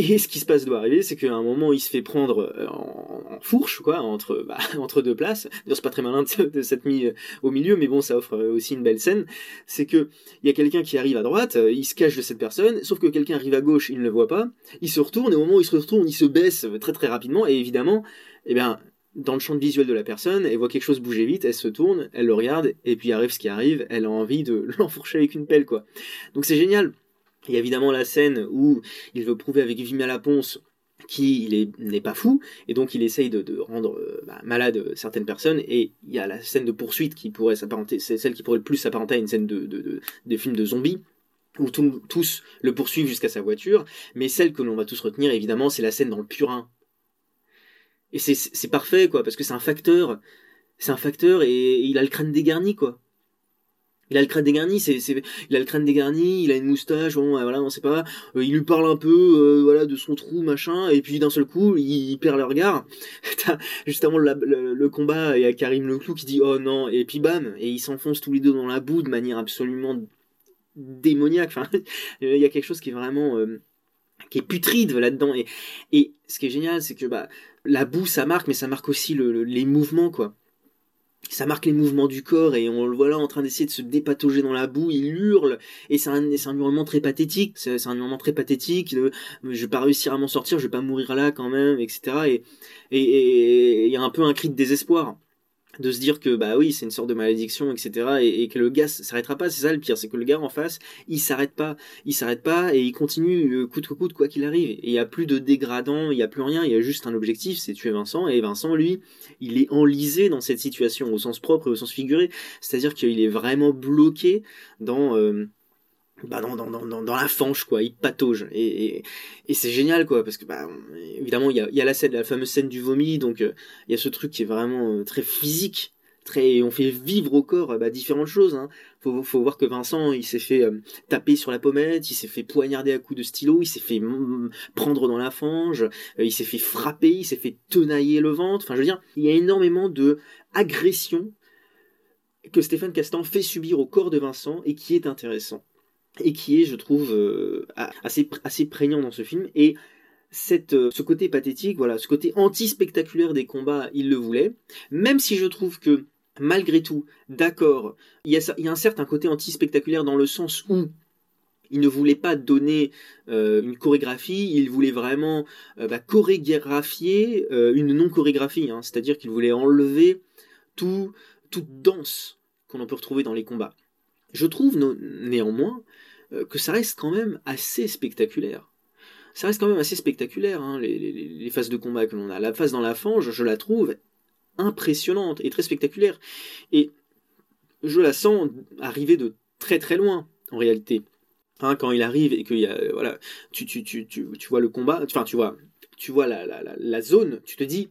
Et ce qui se passe doit arriver, c'est qu'à un moment, il se fait prendre euh, en, fourche, quoi, entre, bah, [LAUGHS] entre deux places. D'ailleurs, c'est pas très malin de, s'être mis euh, au milieu, mais bon, ça offre aussi une belle scène. C'est que il y a quelqu'un qui arrive à droite, il se cache de cette personne, sauf que quelqu'un arrive à gauche, il ne le voit pas. Il se retourne, et au moment où il se retourne, il se baisse très très rapidement, et évidemment, eh bien, dans le champ de visuel de la personne, elle voit quelque chose bouger vite, elle se tourne, elle le regarde, et puis arrive ce qui arrive, elle a envie de [LAUGHS] l'enfourcher avec une pelle, quoi. Donc c'est génial. Il y a évidemment la scène où il veut prouver avec Vimia Laponce qu'il n'est pas fou, et donc il essaye de, rendre euh, bah, malade certaines personnes, et il y a la scène de poursuite qui pourrait s'apparenter, c'est celle qui pourrait le plus s'apparenter à une scène de, de, film de zombies, où tous le poursuivent jusqu'à sa voiture, mais celle que l'on va tous retenir, évidemment, c'est la scène dans le purin. Et c'est parfait, quoi, parce que c'est un facteur, c'est un facteur, et il a le crâne dégarni, quoi. Il a le crâne dégarni, c'est, c'est, il a le crâne dégarni, il a une moustache, bon, euh, voilà, on sait pas. Euh, il lui parle un peu, euh, voilà, de son trou, machin, et puis d'un seul coup, il, perd le regard. [LAUGHS] justement le, combat, il y a Karim Leclou qui dit oh non, et puis bam, et ils s'enfoncent tous les deux dans la boue de manière absolument démoniaque. Enfin, [LAUGHS] il y a quelque chose qui est vraiment qui est putride là-dedans. Et, et ce qui est génial, c'est que bah la boue, ça marque, mais ça marque aussi le, les mouvements, quoi ça marque les mouvements du corps et on le voit là en train d'essayer de se dépatauger dans la boue, il hurle et c'est un, un hurlement très pathétique, c'est un hurlement très pathétique, je vais pas réussir à m'en sortir, je vais pas mourir là quand même, etc. Et il y a un peu un cri de désespoir de se dire que bah oui c'est une sorte de malédiction etc et, que le gars s'arrêtera pas c'est ça le pire c'est que le gars en face il s'arrête pas il s'arrête pas et il continue euh, coûte que coûte quoi qu'il arrive. Et il y a plus de dégradant il y a plus rien il y a juste un objectif c'est tuer Vincent et Vincent lui il est enlisé dans cette situation au sens propre et au sens figuré. C'est à dire qu'il est vraiment bloqué dans euh, bah dans, dans, dans, dans la fange quoi. Il patauge. Et, et, c'est génial quoi parce que bah évidemment il y a, y a la scène la fameuse scène du vomi donc euh, il y a ce truc qui est vraiment euh, très physique très on fait vivre au corps bah, différentes choses hein. faut, faut voir que Vincent il s'est fait euh, taper sur la pommette il s'est fait poignarder à coups de stylo il s'est fait prendre dans la fange il s'est fait frapper il s'est fait tenailler le ventre. Enfin je veux dire il y a énormément de agressions que Stéphane Castan fait subir au corps de Vincent et qui est intéressant et qui est, je trouve, euh, assez, prégnant dans ce film. Et cette, euh, ce côté pathétique, voilà, ce côté anti-spectaculaire des combats, il le voulait. Même si je trouve que, malgré tout, d'accord, il y, a, un certain côté anti-spectaculaire dans le sens où il ne voulait pas donner euh, une chorégraphie, il voulait vraiment bah, chorégraphier une non-chorégraphie, hein, c'est-à-dire qu'il voulait enlever tout, toute danse qu'on peut retrouver dans les combats. Je trouve néanmoins que ça reste quand même assez spectaculaire. Ça reste quand même assez spectaculaire, hein, les, phases de combat que l'on a. La phase dans la fange, je la trouve impressionnante et très spectaculaire. Et je la sens arriver de très très loin, en réalité. Hein, quand il arrive et que euh, voilà, tu, vois le combat, enfin tu vois, tu vois la, la, la zone, tu te dis,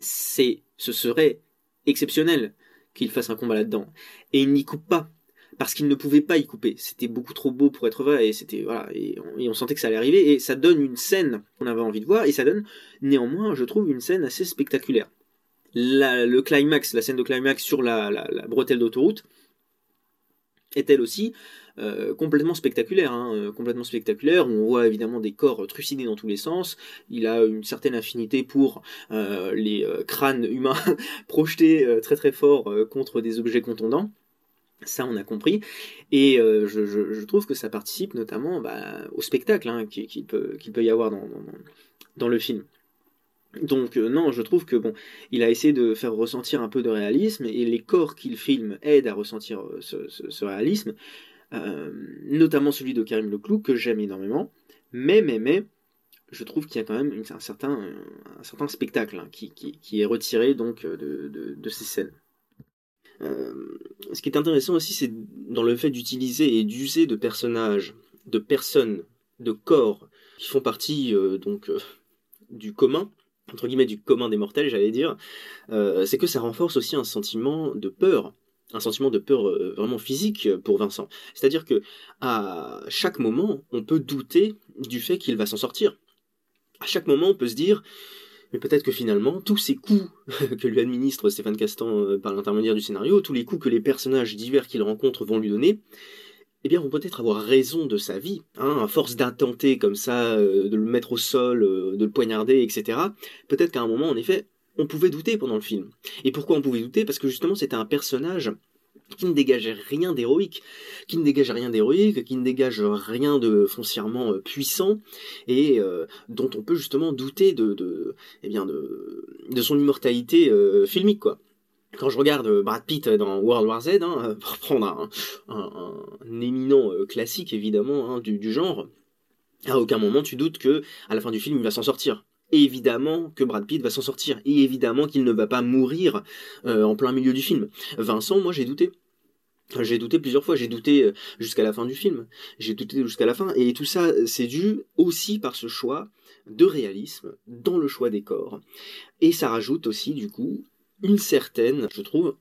c'est, ce serait exceptionnel qu'il fasse un combat là-dedans. Et il n'y coupe pas parce qu'il ne pouvait pas y couper. C'était beaucoup trop beau pour être vrai et c'était voilà et on, sentait que ça allait arriver et ça donne une scène qu'on avait envie de voir et ça donne néanmoins, je trouve, une scène assez spectaculaire. le climax, la scène de climax sur la, la bretelle d'autoroute est elle aussi euh, complètement spectaculaire, hein, euh, complètement spectaculaire. On voit évidemment des corps trucidés dans tous les sens. Il a une certaine affinité pour euh, les crânes humains [LAUGHS] projetés très très fort contre des objets contondants. Ça, on a compris. Et je, trouve que ça participe notamment bah, au spectacle hein, qu'il peut, y avoir dans, le film. Donc non, je trouve que bon, il a essayé de faire ressentir un peu de réalisme et les corps qu'il filme aident à ressentir ce réalisme. Euh, notamment celui de Karim Leclou, que j'aime énormément, mais, mais, mais, je trouve qu'il y a quand même un, certain, spectacle hein, qui, est retiré donc euh, de, ces scènes. Euh, ce qui est intéressant aussi, c'est dans le fait d'utiliser et d'user de personnages, de personnes, de corps qui font partie donc du commun, entre guillemets du commun des mortels, j'allais dire, c'est que ça renforce aussi un sentiment de peur un sentiment de peur euh, vraiment physique pour Vincent. C'est-à-dire que à chaque moment, on peut douter du fait qu'il va s'en sortir. À chaque moment, on peut se dire, mais peut-être que finalement, tous ces coups [LAUGHS] que lui administre Stéphane Castan euh, par l'intermédiaire du scénario, tous les coups que les personnages divers qu'il rencontre vont lui donner, eh bien, vont peut-être avoir raison de sa vie, hein, à force d'attenter comme ça, euh, de le mettre au sol, de le poignarder, etc. Peut-être qu'à un moment, en effet, on pouvait douter pendant le film. Et pourquoi on pouvait douter? Parce que justement c'était un personnage qui ne dégageait rien d'héroïque, qui ne dégage rien d'héroïque, qui ne dégage rien de foncièrement euh, puissant, et euh, dont on peut justement douter de, eh bien de, de son immortalité euh, filmique, quoi. Quand je regarde Brad Pitt dans World War Z, hein, [LAUGHS] pour prendre un, éminent classique évidemment hein, du, du genre, à aucun moment tu doutes que à la fin du film il va s'en sortir évidemment que Brad Pitt va s'en sortir, et évidemment qu'il ne va pas mourir euh, en plein milieu du film. Vincent, moi j'ai douté. J'ai douté plusieurs fois, j'ai douté euh, jusqu'à la fin du film, j'ai douté jusqu'à la fin, et tout ça c'est dû aussi par ce choix de réalisme dans le choix des corps. Et ça rajoute aussi du coup une certaine, je trouve,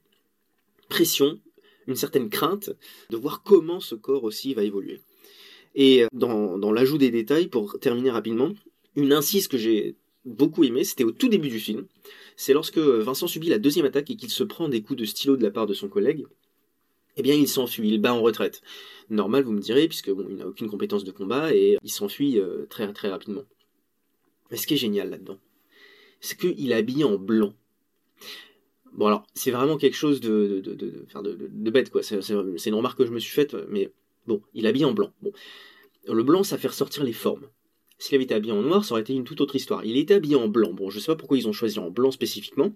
pression, une certaine crainte de voir comment ce corps aussi va évoluer. Et euh, dans, dans l'ajout des détails, pour terminer rapidement, une incise que j'ai beaucoup aimé, c'était au tout début du film. C'est lorsque Vincent subit la deuxième attaque et qu'il se prend des coups de stylo de la part de son collègue. Eh bien, il s'enfuit, il bat en retraite. Normal, vous me direz, puisque il n'a aucune compétence de combat et il s'enfuit euh, très très rapidement. Mais ce qui est génial là-dedans, c'est qu'il est habillé en blanc. Bon alors, c'est vraiment quelque chose de, de, bête, quoi. C'est une remarque que je me suis faite, mais bon, il est habillé en blanc. Bon. Le blanc, ça fait ressortir les formes. S'il avait été habillé en noir, ça aurait été une toute autre histoire. Il était habillé en blanc. Bon, je sais pas pourquoi ils ont choisi en blanc spécifiquement,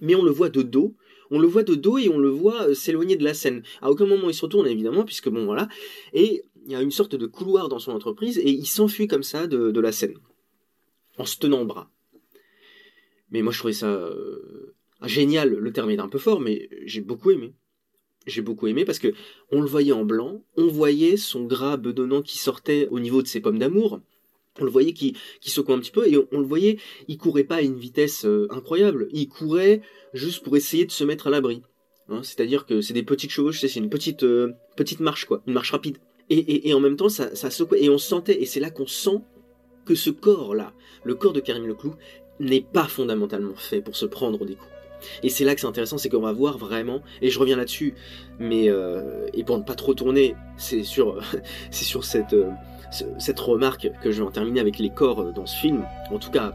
mais on le voit de dos. On le voit de dos et on le voit euh, s'éloigner de la scène. À aucun moment il se retourne évidemment, puisque bon voilà. Et il y a une sorte de couloir dans son entreprise et il s'enfuit comme ça de, la scène, en se tenant le bras. Mais moi je trouvais ça euh, génial. Le terme est un peu fort, mais j'ai beaucoup aimé. J'ai beaucoup aimé parce que on le voyait en blanc, on voyait son gras bedonnant qui sortait au niveau de ses pommes d'amour on le voyait qui, qui secouait un petit peu et on, le voyait, il courait pas à une vitesse euh, incroyable, il courait juste pour essayer de se mettre à l'abri. Hein, c'est-à-dire que c'est des petites chevauches, c'est une petite euh, petite marche quoi, une marche rapide. Et, en même temps ça, ça secouait et on sentait et c'est là qu'on sent que ce corps là, le corps de Karim Leclou, n'est pas fondamentalement fait pour se prendre des coups. Et c'est là que c'est intéressant, c'est qu'on va voir vraiment, et je reviens là-dessus, mais euh, et pour ne pas trop tourner, c'est sur, [LAUGHS] c'est sur cette, cette remarque que je vais en terminer avec les corps euh, dans ce film, en tout cas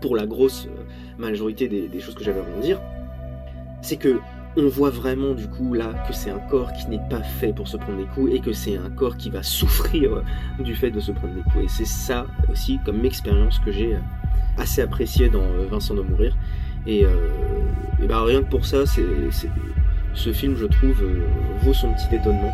pour la grosse euh, majorité des, choses que j'avais à dire, c'est que on voit vraiment du coup là que c'est un corps qui n'est pas fait pour se prendre des coups et que c'est un corps qui va souffrir euh, du fait de se prendre des coups. Et c'est ça aussi comme expérience que j'ai assez apprécié dans Vincent de mourir. Et, bah, rien que pour ça, ce film, je trouve, vaut son petit étonnement.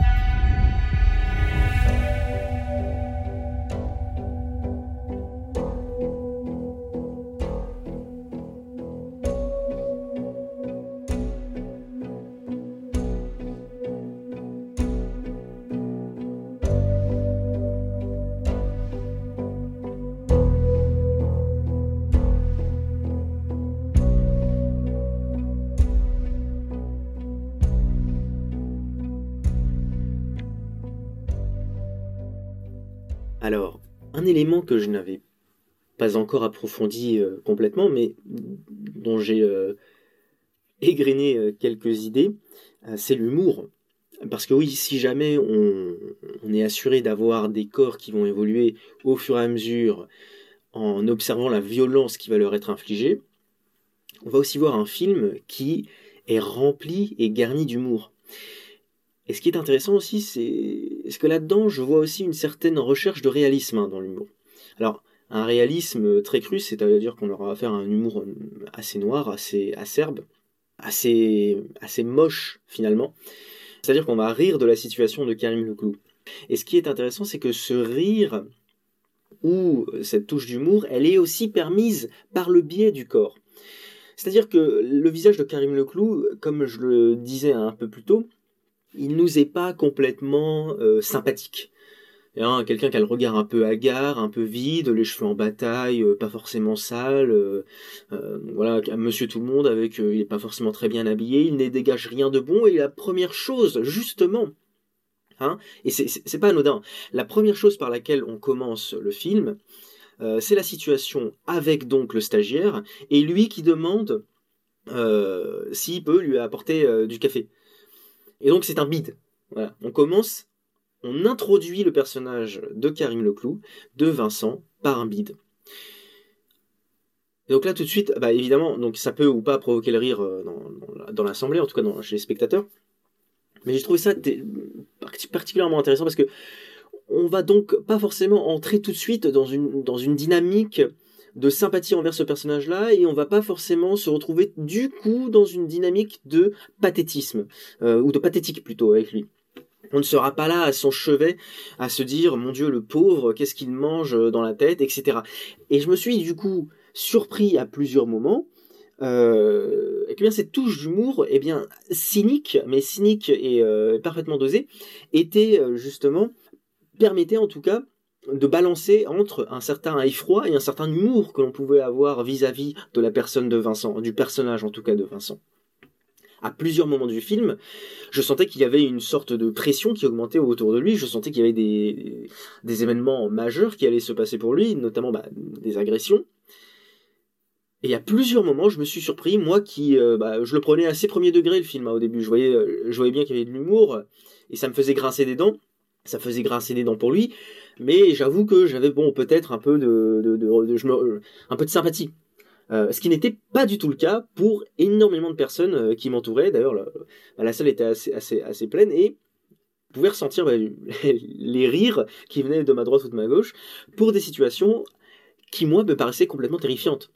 Élément que je n'avais pas encore approfondi euh, complètement, mais dont j'ai euh, égrené euh, quelques idées, c'est l'humour. Parce que oui, si jamais on est assuré d'avoir des corps qui vont évoluer au fur et à mesure en observant la violence qui va leur être infligée, on va aussi voir un film qui est rempli et garni d'humour. Et ce qui est intéressant aussi, c'est que là-dedans, je vois aussi une certaine recherche de réalisme hein, dans l'humour. Alors, un réalisme très cru, c'est-à-dire qu'on aura affaire à un humour assez noir, assez acerbe, assez, assez moche finalement. C'est-à-dire qu'on va rire de la situation de Karim Leclou. Et ce qui est intéressant, c'est que ce rire ou cette touche d'humour, elle est aussi permise par le biais du corps. C'est-à-dire que le visage de Karim Leclou, comme je le disais un peu plus tôt, il nous est pas complètement euh, sympathique. Hein, quelqu'un qui a le regard un peu hagard, un peu vide, les cheveux en bataille, euh, pas forcément sales, euh, voilà, monsieur tout le monde avec, il est pas forcément très bien habillé, il ne dégage rien de bon, et la première chose, justement, hein, et c'est pas anodin, la première chose par laquelle on commence le film, c'est la situation avec donc le stagiaire, et lui qui demande s'il peut lui apporter du café. Et donc c'est un. Voilà. On commence, on introduit le personnage de Karim Leclou, de Vincent, par un bide. Et donc là tout de suite, bah évidemment, donc ça peut ou pas provoquer le rire euh, dans, l'assemblée, en tout cas chez les spectateurs. Mais j'ai trouvé ça particulièrement intéressant parce que on va donc pas forcément entrer tout de suite dans une dynamique de sympathie envers ce personnage-là et on va pas forcément se retrouver du coup dans une dynamique de pathétisme euh, ou de pathétique plutôt avec lui. On ne sera pas là à son chevet à se dire mon Dieu le pauvre qu'est-ce qu'il mange dans la tête etc. Et je me suis du coup surpris à plusieurs moments euh, et que bien cette touche d'humour, eh bien cynique, mais cynique et euh, parfaitement dosée, était euh, justement permettait en tout cas de balancer entre un certain effroi et un certain humour que l'on pouvait avoir vis-à-vis de la personne de Vincent, du personnage en tout cas de Vincent. À plusieurs moments du film, je sentais qu'il y avait une sorte de pression qui augmentait autour de lui, je sentais qu'il y avait des, événements majeurs qui allaient se passer pour lui, notamment bah, des agressions. Et à plusieurs moments, je me suis surpris, moi qui, euh, bah, je le prenais assez premier degré le film hein, au début, voyais, euh, je voyais bien qu'il y avait de l'humour, et ça me faisait grincer des dents, ça faisait grincer des dents pour lui, mais j'avoue que j'avais bon peut-être un peu de, de, de, un peu de sympathie. Euh, ce qui n'était pas du tout le cas pour énormément de personnes euh, qui m'entouraient. D'ailleurs, la, bah, la, salle était assez, assez, assez pleine et je pouvais ressentir bah, [LAUGHS] les rires qui venaient de ma droite ou de ma gauche pour des situations qui, moi, me paraissaient complètement terrifiantes.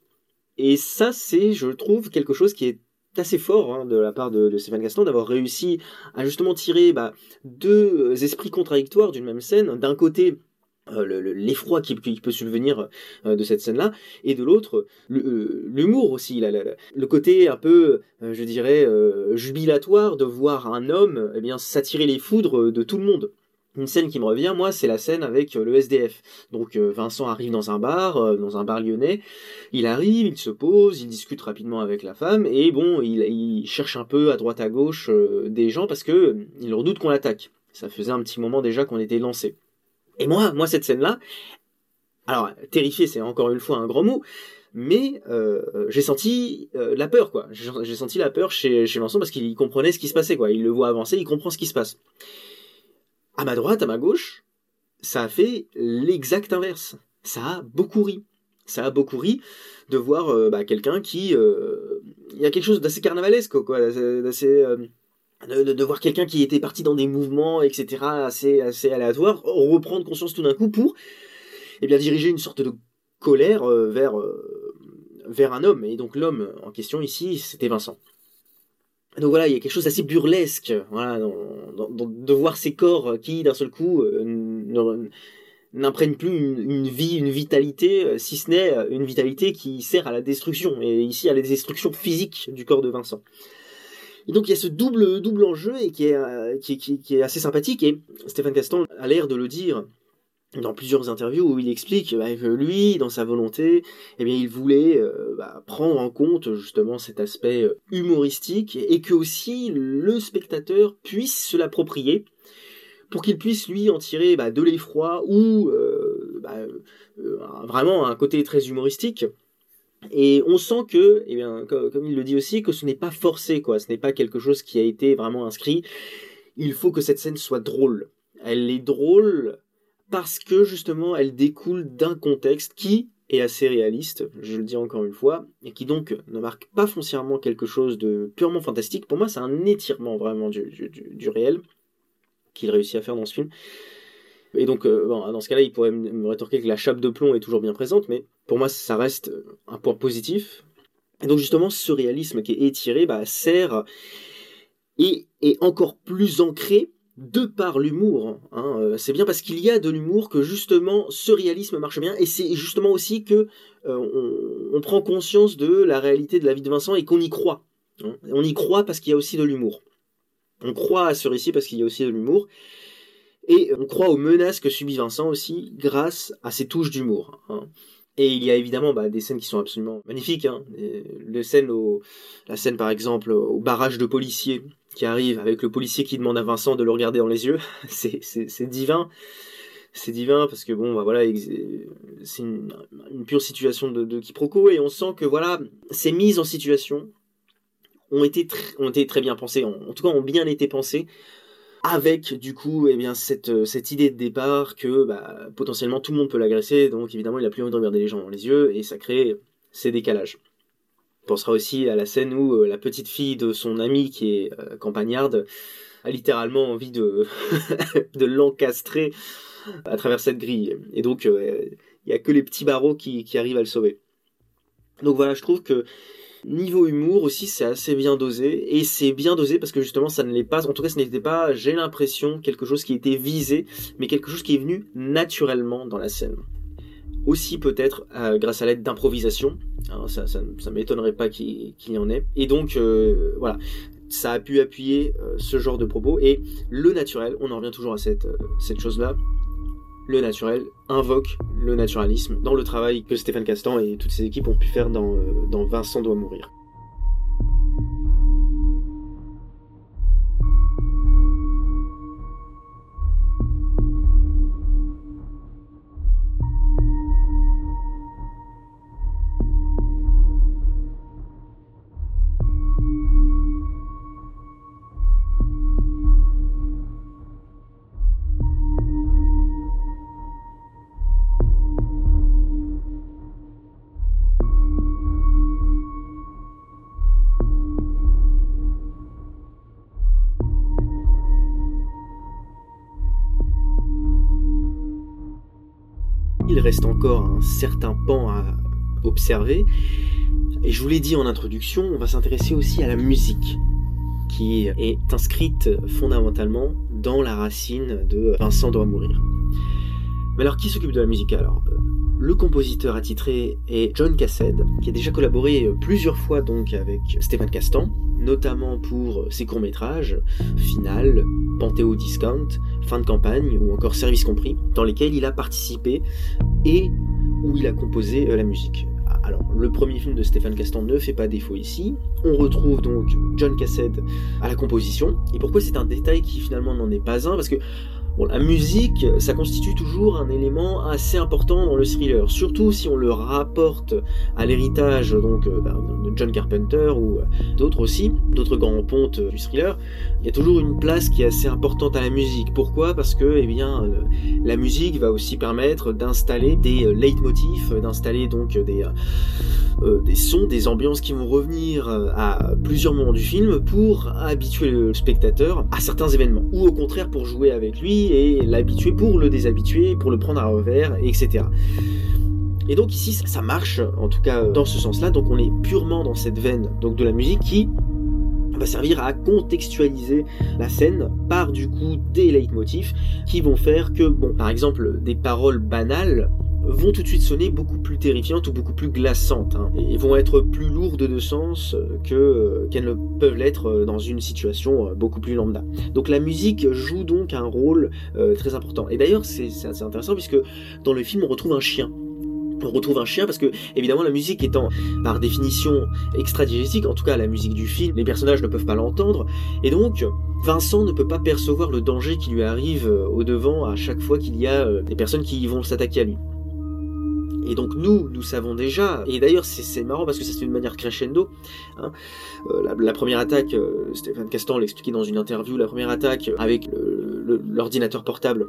Et ça, c'est, je trouve, quelque chose qui est assez fort hein, de la part de, de Stéphane Gaston d'avoir réussi à justement tirer bah, deux esprits contradictoires d'une même scène. D'un côté, euh, l'effroi qui, qui, peut subvenir euh, de cette scène-là, et de l'autre, euh, l'humour aussi, le côté un peu, je dirais, jubilatoire de voir un homme eh bien s'attirer les foudres de tout le monde. Une scène qui me revient, moi, c'est la scène avec le SDF. Donc Vincent arrive dans un bar, dans un bar lyonnais. Il arrive, il se pose, il discute rapidement avec la femme, et bon, il, il cherche un peu à droite à gauche des gens parce que il redoute qu'on l'attaque. Ça faisait un petit moment déjà qu'on était lancé. Et moi, moi cette scène-là, alors terrifié, c'est encore une fois un grand mot, mais euh, j'ai senti euh, la peur, quoi. J'ai senti la peur chez, chez Vincent parce qu'il comprenait ce qui se passait, quoi. Il le voit avancer, il comprend ce qui se passe. À ma droite, à ma gauche, ça a fait l'exact inverse. Ça a beaucoup ri. Ça a beaucoup ri de voir euh, bah, quelqu'un qui... Il y a quelque chose d'assez carnavalesque, quoi, d'assez de, voir quelqu'un qui était parti dans des mouvements, etc., assez, assez aléatoires, reprendre conscience tout d'un coup pour eh bien, diriger une sorte de colère euh, vers, euh, vers un homme. Et donc l'homme en question ici, c'était Vincent. Donc voilà, il y a quelque chose d'assez burlesque, voilà, de voir ces corps qui, d'un seul coup, euh, n'imprègnent plus une, vie, une vitalité, si ce n'est une vitalité qui sert à la destruction, et ici à la destruction physique du corps de Vincent. Et donc il y a ce double, double enjeu et qui est, euh, qui, est assez sympathique. Et Stéphane Castan a l'air de le dire dans plusieurs interviews où il explique bah, que lui, dans sa volonté, eh bien, il voulait euh, bah, prendre en compte justement cet aspect euh, humoristique et que aussi le spectateur puisse se l'approprier pour qu'il puisse lui en tirer bah, de l'effroi ou vraiment un côté très humoristique. Et on sent que, eh bien, comme, il le dit aussi, que ce n'est pas forcé, quoi. Ce n'est pas quelque chose qui a été vraiment inscrit. Il faut que cette scène soit drôle. Elle est drôle parce que justement, elle découle d'un contexte qui est assez réaliste, je le dis encore une fois, et qui donc ne marque pas foncièrement quelque chose de purement fantastique. Pour moi, c'est un étirement vraiment du, réel qu'il réussit à faire dans ce film. Et donc, euh, dans ce cas-là, il pourrait me rétorquer que la chape de plomb est toujours bien présente, mais pour moi, ça reste un point positif. Et donc, justement, ce réalisme qui est étiré bah, sert et est encore plus ancré de par l'humour. Hein. Euh, c'est bien parce qu'il y a de l'humour que justement ce réalisme marche bien, et c'est justement aussi que euh, on, prend conscience de la réalité de la vie de Vincent et qu'on y croit. Hein. On y croit parce qu'il y a aussi de l'humour. On croit à ce récit parce qu'il y a aussi de l'humour. Et on croit aux menaces que subit Vincent aussi grâce à ses touches d'humour. Hein. Et il y a évidemment bah, des scènes qui sont absolument magnifiques. Hein. La scène par exemple au barrage de policiers qui arrive avec le policier qui demande à Vincent de le regarder dans les yeux. [LAUGHS] c'est, divin. C'est divin parce que bon, bah, voilà, c'est une, pure situation de, de, quiproquo et on sent que voilà, ces mises en situation ont été, très bien pensées, en, en tout cas ont bien été pensées avec du coup eh bien cette, euh, cette idée de départ que bah, potentiellement tout le monde peut l'agresser, donc évidemment il a plus envie de regarder les gens dans les yeux et ça crée ces décalages. On pensera aussi à la scène où euh, la petite fille de son ami qui est euh, campagnarde a littéralement envie de, [LAUGHS] de l'encastrer à travers cette grille. Et donc il n'y a que les petits barreaux qui, qui arrivent à le sauver. Donc voilà, je trouve que Niveau humour aussi, c'est assez bien dosé. Et c'est bien dosé parce que justement, ça ne l'est pas. En tout cas, ce n'était pas, j'ai l'impression, quelque chose qui était visé, mais quelque chose qui est venu naturellement dans la scène. Aussi peut-être euh, grâce à l'aide d'improvisation. Hein, ça, ça, m'étonnerait pas qu'il y en ait. Et donc, euh, voilà ça a pu appuyer euh, ce genre de propos. Et le naturel, on en revient toujours à cette, cette chose-là, le naturel invoque le naturalisme dans le travail que Stéphane Castan et toutes ses équipes ont pu faire dans, euh, dans Vincent doit mourir. Reste encore un certain pan à observer. Et je vous l'ai dit en introduction, on va s'intéresser aussi à la musique, qui est inscrite fondamentalement dans la racine de Vincent doit mourir. Mais alors, qui s'occupe de la musique alors? Le compositeur attitré est John Cassed, qui a déjà collaboré plusieurs fois donc avec Stéphane Castan, notamment pour ses courts-métrages Final, Panthéo Discount, Fin de campagne ou encore Service compris, dans lesquels il a participé et où il a composé euh, la musique. Alors, le premier film de Stéphane Castan ne fait pas défaut ici. On retrouve donc John Cassed à la composition. Et pourquoi c'est un détail qui finalement n'en est pas un? Parce que la musique, ça constitue toujours un élément assez important dans le thriller, surtout si on le rapporte à l'héritage euh, ben, de John Carpenter ou euh, d'autres aussi, d'autres grands pontes du thriller. Il y a toujours une place qui est assez importante à la musique. Pourquoi? Parce que, eh bien, euh, la musique va aussi permettre d'installer des leitmotifs, d'installer donc des sons, des ambiances qui vont revenir à plusieurs moments du film pour habituer le spectateur à certains événements, ou au contraire pour jouer avec lui et l'habituer pour le déshabituer, pour le prendre à revers, etc. Et donc ici, ça marche, en tout cas dans ce sens-là. Donc on est purement dans cette veine donc de la musique qui va servir à contextualiser la scène par du coup des leitmotifs qui vont faire que, bon, par exemple, des paroles banales vont tout de suite sonner beaucoup plus terrifiantes ou beaucoup plus glaçantes hein, et vont être plus lourdes de sens que euh, qu'elles ne peuvent l'être euh, dans une situation euh, beaucoup plus lambda. Donc la musique joue donc un rôle très important. Et d'ailleurs c'est assez intéressant puisque dans le film on retrouve un chien on retrouve un chien parce que évidemment la musique étant par définition extra-diégétique, en tout cas la musique du film, les personnages ne peuvent pas l'entendre, et donc Vincent ne peut pas percevoir le danger qui lui arrive euh, au devant à chaque fois qu'il y a euh, des personnes qui vont s'attaquer à lui. Et donc nous, nous savons déjà, et d'ailleurs c'est marrant parce que ça c'est une manière crescendo, hein, euh, la, première attaque, Stéphane Castan l'expliquait dans une interview, la première attaque avec l'ordinateur portable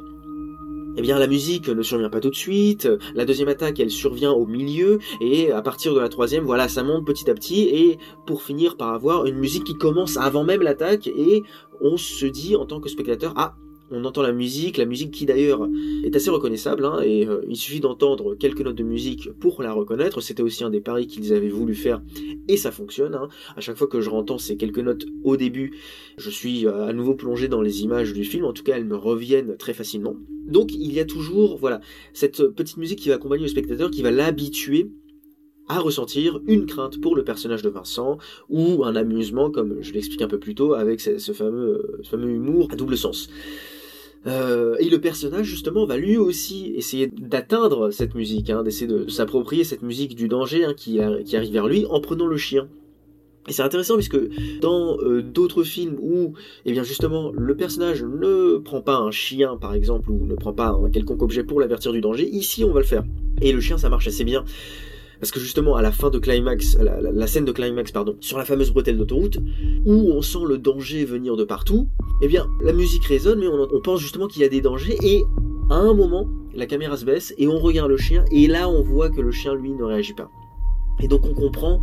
eh bien la musique ne survient pas tout de suite, la deuxième attaque elle survient au milieu, et à partir de la troisième, voilà, ça monte petit à petit, et pour finir par avoir une musique qui commence avant même l'attaque, et on se dit en tant que spectateur, ah, on entend la musique, la musique qui d'ailleurs est assez reconnaissable, hein, et euh, il suffit d'entendre quelques notes de musique pour la reconnaître. C'était aussi un des paris qu'ils avaient voulu faire, et ça fonctionne. Hein. À chaque fois que je entends ces quelques notes au début, je suis euh, à nouveau plongé dans les images du film. En tout cas, elles me reviennent très facilement. Donc, il y a toujours, voilà, cette petite musique qui va accompagner le spectateur, qui va l'habituer à ressentir une crainte pour le personnage de Vincent ou un amusement, comme je l'explique un peu plus tôt, avec ce fameux humour à double sens. Euh, et le personnage justement va lui aussi essayer d'atteindre cette musique, hein, d'essayer de s'approprier cette musique du danger hein, qui, arrive vers lui en prenant le chien. Et c'est intéressant puisque dans euh, d'autres films où, eh bien justement, le personnage ne prend pas un chien par exemple ou ne prend pas un quelconque objet pour l'avertir du danger, ici on va le faire. Et le chien ça marche assez bien. Parce que justement, à la fin de Climax, la, scène de Climax, pardon, sur la fameuse bretelle d'autoroute, où on sent le danger venir de partout, eh bien, la musique résonne, mais on, pense justement qu'il y a des dangers, et à un moment, la caméra se baisse, et on regarde le chien, et là, on voit que le chien, lui, ne réagit pas. Et donc, on comprend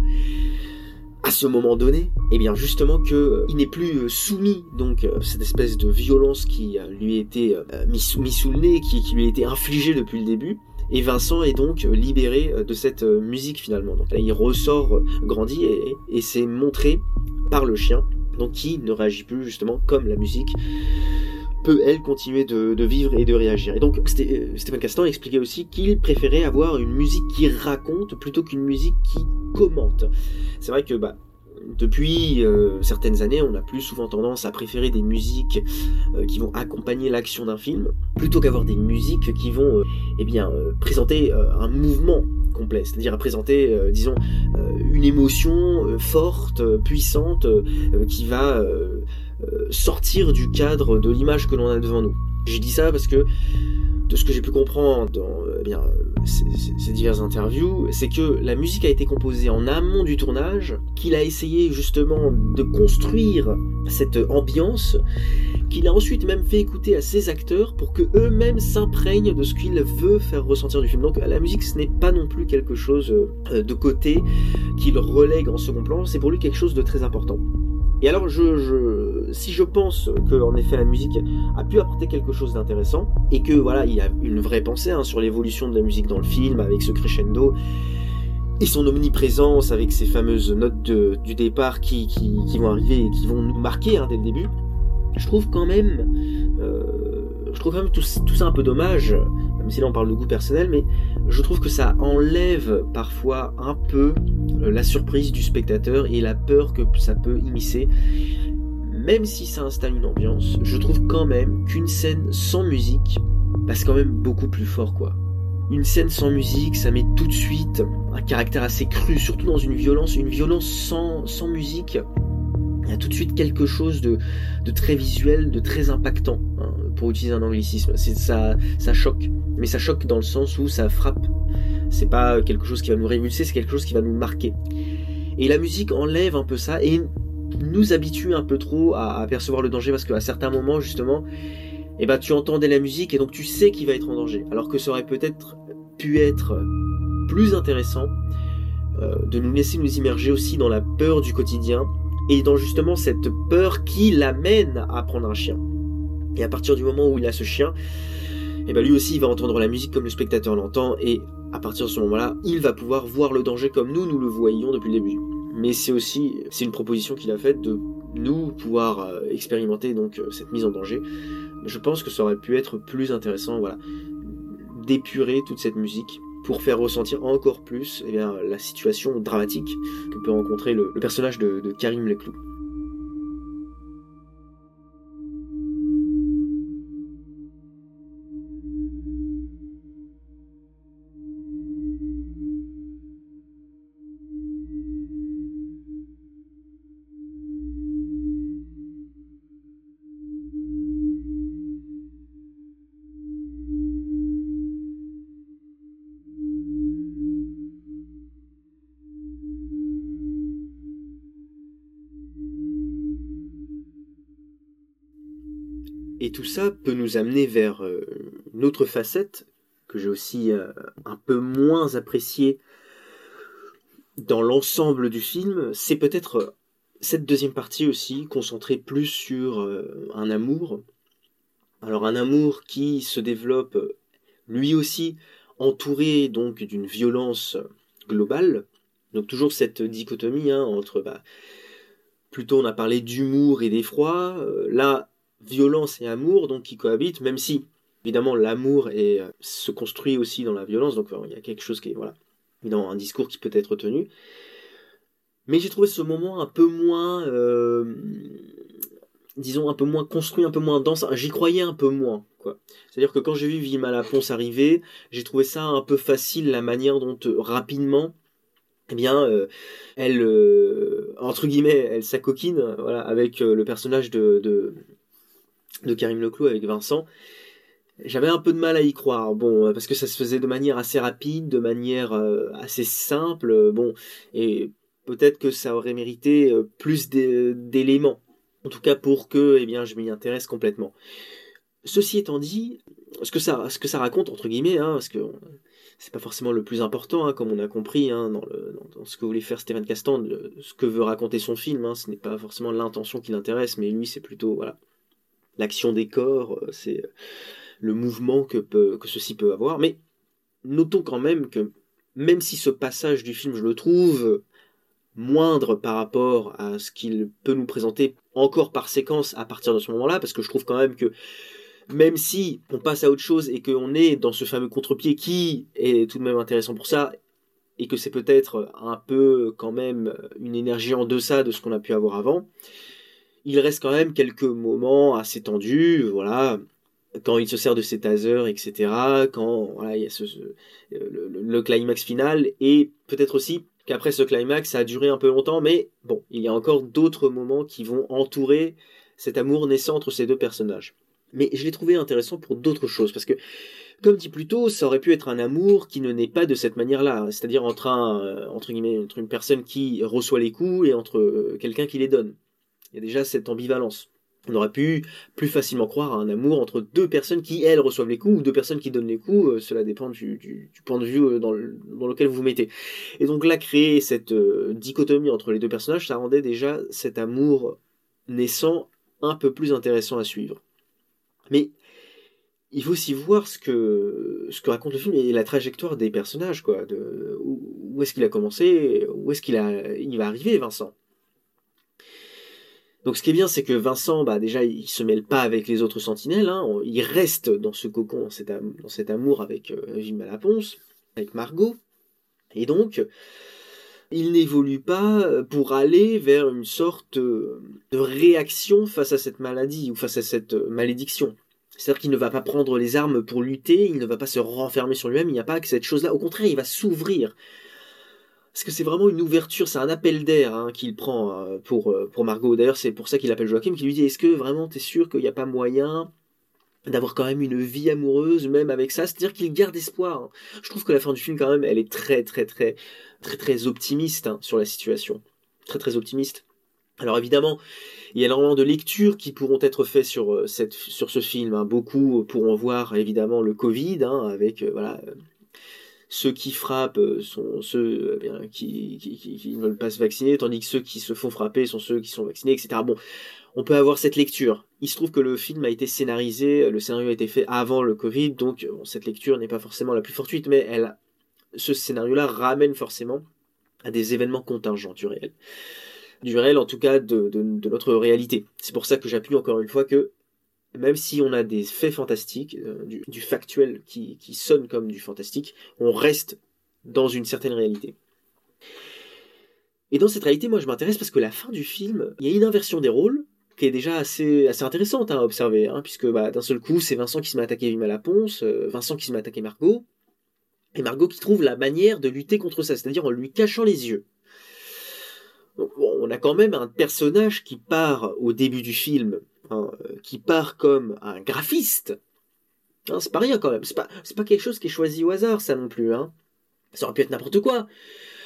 à ce moment donné, eh bien justement que euh, n'est plus euh, soumis donc euh, cette espèce de violence qui lui a été mise mis, sous le nez, qui, qui lui a été infligée depuis le début, et Vincent est donc libéré de cette musique finalement. Donc là, il ressort grandi et, c'est montré par le chien, donc qui ne réagit plus justement comme la musique peut elle continuer de, vivre et de réagir. Et donc Stéphane Castan expliquait aussi qu'il préférait avoir une musique qui raconte plutôt qu'une musique qui commente. C'est vrai que bah depuis euh, certaines années, on a plus souvent tendance à préférer des musiques euh, qui vont accompagner l'action d'un film, plutôt qu'avoir des musiques qui vont, euh, eh présenter un mouvement complet, c'est-à-dire à présenter, disons, une émotion forte, puissante, qui va sortir du cadre de l'image que l'on a devant nous. J'ai dit ça parce que de ce que j'ai pu comprendre dans eh bien, ces, diverses interviews, c'est que la musique a été composée en amont du tournage, qu'il a essayé justement de construire cette ambiance, qu'il a ensuite même fait écouter à ses acteurs pour que eux-mêmes s'imprègnent de ce qu'il veut faire ressentir du film. Donc la musique, ce n'est pas non plus quelque chose euh, de côté qu'il relègue en second plan, c'est pour lui quelque chose de très important. Et alors, je, si je pense que effet la musique a pu apporter quelque chose d'intéressant et que voilà, il y a une vraie pensée hein, sur l'évolution de la musique dans le film avec ce crescendo et son omniprésence avec ces fameuses notes du départ qui, vont arriver et qui vont nous marquer hein, dès le début, je trouve quand même, euh, je trouve quand même tout, tout ça un peu dommage même si là on parle de goût personnel, mais je trouve que ça enlève parfois un peu euh, la surprise du spectateur et la peur que ça peut immiscer. Même si ça installe une ambiance, je trouve quand même qu'une scène sans musique passe quand même beaucoup plus fort quoi. Une scène sans musique, ça met tout de suite un caractère assez cru, surtout dans une violence, une violence sans, sans musique. Il y a tout de suite quelque chose de, de très visuel, de très impactant, hein, pour utiliser un anglicisme. Ça, ça choque mais ça choque dans le sens où ça frappe. C'est pas quelque chose qui va nous révulser, c'est quelque chose qui va nous marquer. Et la musique enlève un peu ça et nous habitue un peu trop à, apercevoir le danger parce qu'à certains moments, justement, eh ben, tu entendais la musique et donc tu sais qu'il va être en danger. Alors que ça aurait peut-être pu être plus intéressant euh, de nous laisser nous immerger aussi dans la peur du quotidien et dans justement cette peur qui l'amène à prendre un chien. Et à partir du moment où il a ce chien, et bah lui aussi il va entendre la musique comme le spectateur l'entend et à partir de ce moment-là, il va pouvoir voir le danger comme nous nous le voyions depuis le début. Mais c'est aussi c'est une proposition qu'il a faite de nous pouvoir euh, expérimenter donc euh, cette mise en danger. Je pense que ça aurait pu être plus intéressant, voilà, d'épurer toute cette musique pour faire ressentir encore plus eh la situation dramatique que peut rencontrer le, personnage de Karim Leclou. Et tout ça peut nous amener vers euh, une autre facette que j'ai aussi euh, un peu moins appréciée dans l'ensemble du film, c'est peut-être cette deuxième partie aussi, concentrée plus sur un amour. Alors un amour qui se développe lui aussi entouré donc d'une violence globale. Donc toujours cette dichotomie hein, entre bah, plutôt on a parlé d'humour et d'effroi, là violence et amour donc qui cohabitent, même si évidemment l'amour euh, se construit aussi dans la violence, donc il y a quelque chose qui est voilà, dans un discours qui peut être tenu. Mais j'ai trouvé ce moment un peu moins, euh, disons, un peu moins construit, un peu moins dense. J'y croyais un peu moins, quoi. C'est-à-dire que quand j'ai vu Vima Laponce arriver, j'ai trouvé ça un peu facile, la manière dont euh, rapidement, eh bien, elle, entre guillemets, elle s'acoquine, voilà, avec le personnage de Karim Leclou avec Vincent, j'avais un peu de mal à y croire. Bon, parce que ça se faisait de manière assez rapide, de manière euh, assez simple. Bon, et peut-être que ça aurait mérité euh, plus d'éléments. En tout cas, pour que, eh bien, je m'y intéresse complètement. Ceci étant dit, ce que ça, ce que ça raconte entre guillemets, hein, parce que c'est pas forcément le plus important, hein, comme on a compris hein, dans, dans, ce que voulait faire Stéphane Castan, ce que veut raconter son film. ce n'est pas forcément l'intention qui l'intéresse, mais lui, c'est plutôt voilà l'action des corps, euh, c'est euh, le mouvement que, ceci peut avoir. Mais notons quand même que même si ce passage du film, je le trouve moindre par rapport à ce qu'il peut nous présenter encore par séquence à partir de ce moment-là, parce que je trouve quand même que même si on passe à autre chose et qu'on est dans ce fameux contre-pied qui est tout de même intéressant pour ça, et que c'est peut-être un peu quand même une énergie en deçà de ce qu'on a pu avoir avant, il reste quand même quelques moments assez tendus, voilà, quand il se sert de ses tasers, etc., quand il y a le, climax final, et peut-être aussi qu'après ce climax, ça a duré un peu longtemps, mais bon, il y a encore d'autres moments qui vont entourer cet amour naissant entre ces deux personnages. Mais je l'ai trouvé intéressant pour d'autres choses, parce que, comme dit plus tôt, ça aurait pu être un amour qui ne naît pas de cette manière-là, c'est-à-dire entre, un, entre, guillemets, entre une personne qui reçoit les coups et entre euh, quelqu'un qui les donne. Il y a déjà cette ambivalence. On aurait pu plus facilement croire à un amour entre deux personnes qui, elles, reçoivent les coups, ou deux personnes qui donnent les coups, euh, cela dépend du, point de vue euh, dans, lequel vous vous mettez. Et donc là, créer cette euh, dichotomie entre les deux personnages, ça rendait déjà cet amour naissant un peu plus intéressant à suivre. Mais il faut aussi voir ce que, raconte le film et la trajectoire des personnages, quoi. Où, est-ce qu'il a commencé, où est-ce qu'il il va arriver, Vincent? Donc ce qui est bien, c'est que Vincent, bah déjà, il se mêle pas avec les autres sentinelles, hein. il reste dans ce cocon, dans cet, amour avec euh, Jim Malaponce, avec Margot, et donc il n'évolue pas pour aller vers une sorte de réaction face à cette maladie ou face à cette malédiction. C'est-à-dire qu'il ne va pas prendre les armes pour lutter, il ne va pas se renfermer sur lui-même, il n'y a pas que cette chose-là. Au contraire, il va s'ouvrir parce que c'est vraiment une ouverture, c'est un appel d'air hein, qu'il prend euh, pour, euh, pour Margot. D'ailleurs, c'est pour ça qu'il appelle Joachim, qui lui dit Est-ce que vraiment tu es sûr qu'il n'y a pas moyen d'avoir quand même une vie amoureuse, même avec ça? C'est-à-dire qu'il garde espoir. Hein. Je trouve que la fin du film, quand même, elle est très, très, très, très, très optimiste hein, sur la situation. Très, très optimiste. Alors évidemment, il y a énormément de lectures qui pourront être faites sur, euh, ce film. Beaucoup pourront voir évidemment le Covid, avec ceux qui frappent euh, sont ceux eh qui, ne veulent pas se vacciner, tandis que ceux qui se font frapper sont ceux qui sont vaccinés, etc. Bon, on peut avoir cette lecture. Il se trouve que le film a été scénarisé, le scénario a été fait avant le Covid, donc cette lecture n'est pas forcément la plus fortuite, mais elle, ce scénario-là ramène forcément à des événements contingents du réel. Du réel, en tout cas, de notre réalité. C'est pour ça que j'appuie encore une fois que même si on a des faits fantastiques, euh, du, factuel qui, sonne comme du fantastique, on reste dans une certaine réalité. Et dans cette réalité, moi je m'intéresse parce que la fin du film, il y a une inversion des rôles qui est déjà assez, intéressante à observer, hein, puisque bah, d'un seul coup, c'est Vincent qui se met à attaquer Vima la Ponce, euh, Vincent qui se met à attaquer Margot, et Margot qui trouve la manière de lutter contre ça, c'est-à-dire en lui cachant les yeux. on a quand même un personnage qui part au début du film Hein, euh, qui part comme un graphiste, hein, c'est pas rien quand même. C'est pas, c'est pas quelque chose qui est choisi au hasard, ça non plus. Hein. Ça aurait pu être n'importe quoi.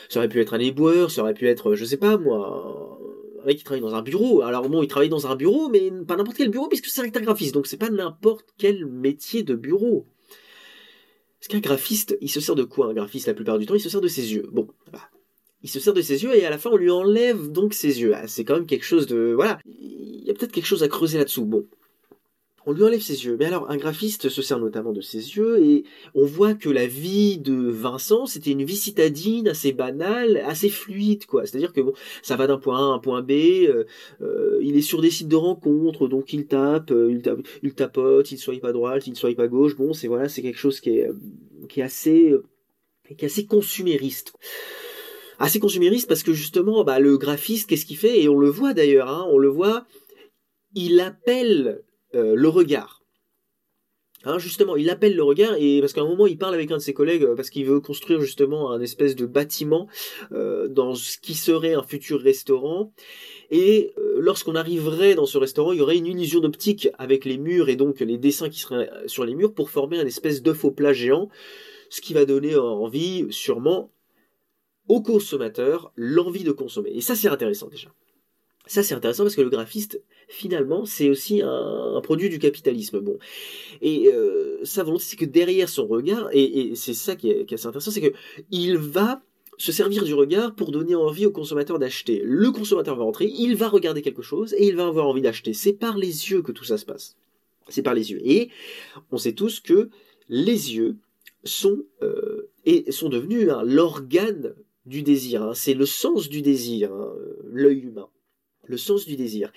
Ça aurait pu être un éboueur, ça aurait pu être, je sais pas moi, un mec qui travaille dans un bureau. Alors bon, il travaille dans un bureau, mais pas n'importe quel bureau, puisque c'est un graphiste, donc c'est pas n'importe quel métier de bureau. Parce qu'un graphiste, il se sert de quoi un graphiste la plupart du temps? Il se sert de ses yeux. Bon, bah, il se sert de ses yeux et à la fin on lui enlève donc ses yeux. Ah, c'est quand même quelque chose de... Voilà, il y a peut-être quelque chose à creuser là-dessous. Bon, on lui enlève ses yeux. Mais alors, un graphiste se sert notamment de ses yeux, et on voit que la vie de Vincent, c'était une vie citadine, assez banale, assez fluide, quoi. C'est-à-dire que bon, ça va d'un point A à un point B, euh, euh, il est sur des sites de rencontres, donc il tape, euh, il, tape il tapote, il ne soit pas droite, il ne soit pas gauche, bon, c'est voilà, c'est quelque chose qui est, qui est assez, qui est assez consumériste assez consumériste parce que justement bah, le graphiste qu'est-ce qu'il fait? Et on le voit d'ailleurs hein, on le voit il appelle euh, le regard. Hein, justement, il appelle le regard et parce qu'à un moment il parle avec un de ses collègues euh, parce qu'il veut construire justement un espèce de bâtiment euh, dans ce qui serait un futur restaurant. Et lorsqu'on arriverait dans ce restaurant, il y aurait une illusion d'optique avec les murs et donc les dessins qui seraient sur les murs pour former un espèce d'œuf au plat géant, ce qui va donner envie sûrement aux consommateurs l'envie de consommer. Et ça c'est intéressant déjà. Ça c'est intéressant parce que le graphiste finalement, c'est aussi un, produit du capitalisme. Bon, et euh, sa volonté, c'est que derrière son regard, et, c'est ça qui est, assez intéressant, c'est que il va se servir du regard pour donner envie au consommateur d'acheter. Le consommateur va entrer, il va regarder quelque chose et il va avoir envie d'acheter. C'est par les yeux que tout ça se passe. C'est par les yeux. Et on sait tous que les yeux sont euh, et sont devenus l'organe du désir. Hein. C'est le sens du désir, hein, l'œil humain le sens du désir.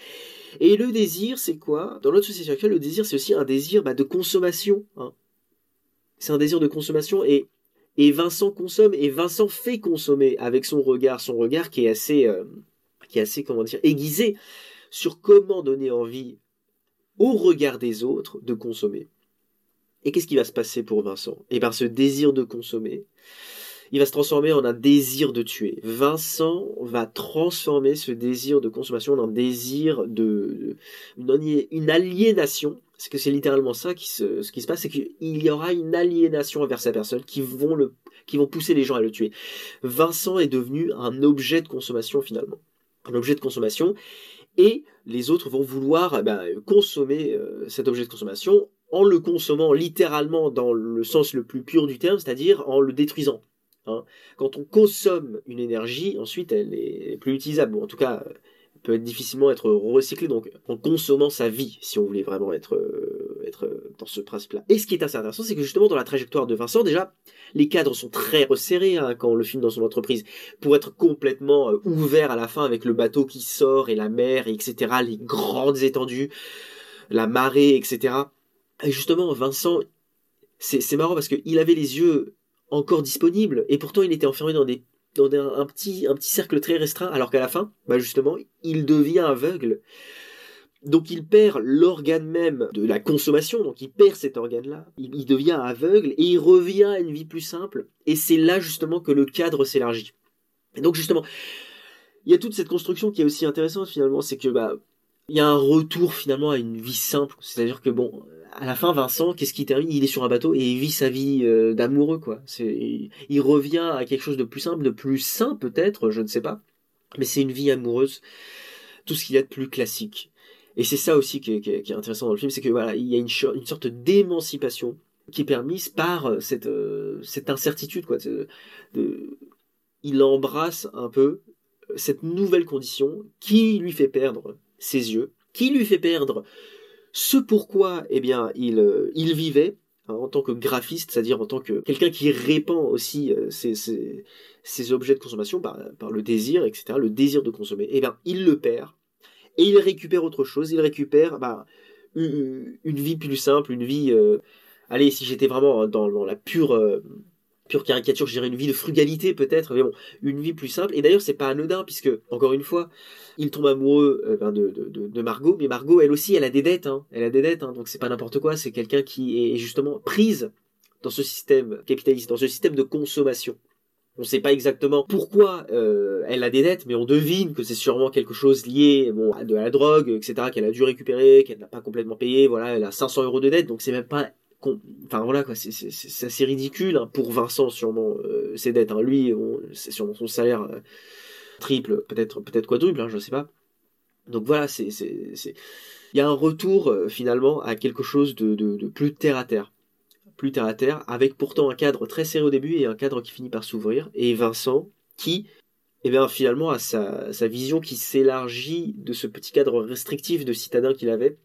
Et le désir, c'est quoi? Dans notre société actuelle, le désir, c'est aussi un désir bah, de consommation. Hein. C'est un désir de consommation et, et Vincent consomme et Vincent fait consommer avec son regard, son regard qui est assez, euh, qui est assez, comment dire, aiguisé sur comment donner envie au regard des autres de consommer. Et qu'est-ce qui va se passer pour Vincent? Et eh bien ce désir de consommer, il va se transformer en un désir de tuer. Vincent va transformer ce désir de consommation en un désir de, une, aliénation. Parce que c'est littéralement ça qui se, ce qui se passe, c'est qu'il y aura une aliénation envers sa personne qui vont le, qui vont pousser les gens à le tuer. Vincent est devenu un objet de consommation finalement. Un objet de consommation et les autres vont vouloir ben, consommer euh, cet objet de consommation en le consommant littéralement dans le sens le plus pur du terme, c'est-à-dire en le détruisant. Hein. Quand on consomme une énergie, ensuite elle est plus utilisable. en tout cas, peut être difficilement être recyclée. Donc, en consommant sa vie, si on voulait vraiment être, euh, être dans ce principe-là. Et ce qui est assez intéressant, c'est que justement dans la trajectoire de Vincent, déjà, les cadres sont très resserrés hein, quand on le filme dans son entreprise pour être complètement euh, ouvert à la fin avec le bateau qui sort et la mer, et etc. Les grandes étendues, la marée, etc. Et justement, Vincent, c'est marrant parce qu'il avait les yeux encore disponible, et pourtant il était enfermé dans un petit cercle très restreint, alors qu'à la fin, bah justement, il devient aveugle. Donc il perd l'organe même de la consommation, donc il perd cet organe-là, il, devient aveugle et il revient à une vie plus simple. Et c'est là justement que le cadre s'élargit. Et donc justement, il y a toute cette construction qui est aussi intéressante finalement, c'est que bah il y a un retour finalement à une vie simple. C'est-à-dire que bon, à la fin, Vincent, qu'est-ce qui termine? Il est sur un bateau et il vit sa vie euh, d'amoureux, quoi. C'est, il revient à quelque chose de plus simple, de plus sain peut-être, je ne sais pas. Mais c'est une vie amoureuse, tout ce qu'il y a de plus classique. Et c'est ça aussi qui est, intéressant dans le film, c'est que voilà, il y a une, sorte d'émancipation qui est permise par euh, cette, euh, cette incertitude, quoi. De, il embrasse un peu cette nouvelle condition qui lui fait perdre ses yeux, qui lui fait perdre ce pourquoi, eh bien, il, euh, il vivait hein, en tant que graphiste, c'est-à-dire en tant que quelqu'un qui répand aussi euh, ces, objets de consommation par, par, le désir, etc., le désir de consommer, eh bien, il le perd et il récupère autre chose. Il récupère bah, une, vie plus simple, une vie. Euh, allez, si j'étais vraiment dans la pure pure caricature, je dirais une vie de frugalité peut-être, mais bon, une vie plus simple. Et d'ailleurs, c'est pas anodin, puisque, encore une fois, il tombe amoureux euh, ben, de, Margot, mais Margot, elle aussi, elle a des dettes, hein. elle a des dettes, hein, donc c'est pas n'importe quoi, c'est quelqu'un qui est justement prise dans ce système capitaliste, dans ce système de consommation. On ne sait pas exactement pourquoi euh, elle a des dettes, mais on devine que c'est sûrement quelque chose lié bon, à de la drogue, etc., qu'elle a dû récupérer, qu'elle n'a pas complètement payé. Voilà, elle a 500 euros de dette, donc c'est même pas enfin voilà quoi, c'est assez ridicule hein, pour Vincent sûrement euh, ses dettes. Hein. Lui, c'est sûrement son salaire euh, triple, peut-être peut-être quadruple, hein, je sais pas. Donc voilà, c'est, il y a un retour euh, finalement à quelque chose de, plus terre à terre. Plus terre à terre, avec pourtant un cadre très serré au début et un cadre qui finit par s'ouvrir. Et Vincent, qui, eh bien, finalement, a sa vision qui s'élargit de ce petit cadre restrictif de citadin qu'il avait,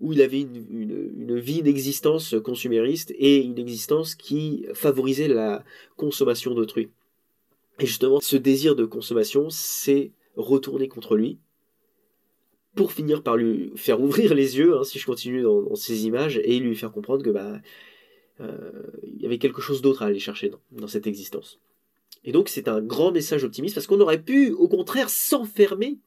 où il avait une, une, une vie d'existence consumériste et une existence qui favorisait la consommation d'autrui. Et justement, ce désir de consommation s'est retourné contre lui pour finir par lui faire ouvrir les yeux, hein, si je continue dans, ces images, et lui faire comprendre que bah euh, il y avait quelque chose d'autre à aller chercher dans cette existence. Et donc c'est un grand message optimiste parce qu'on aurait pu au contraire s'enfermer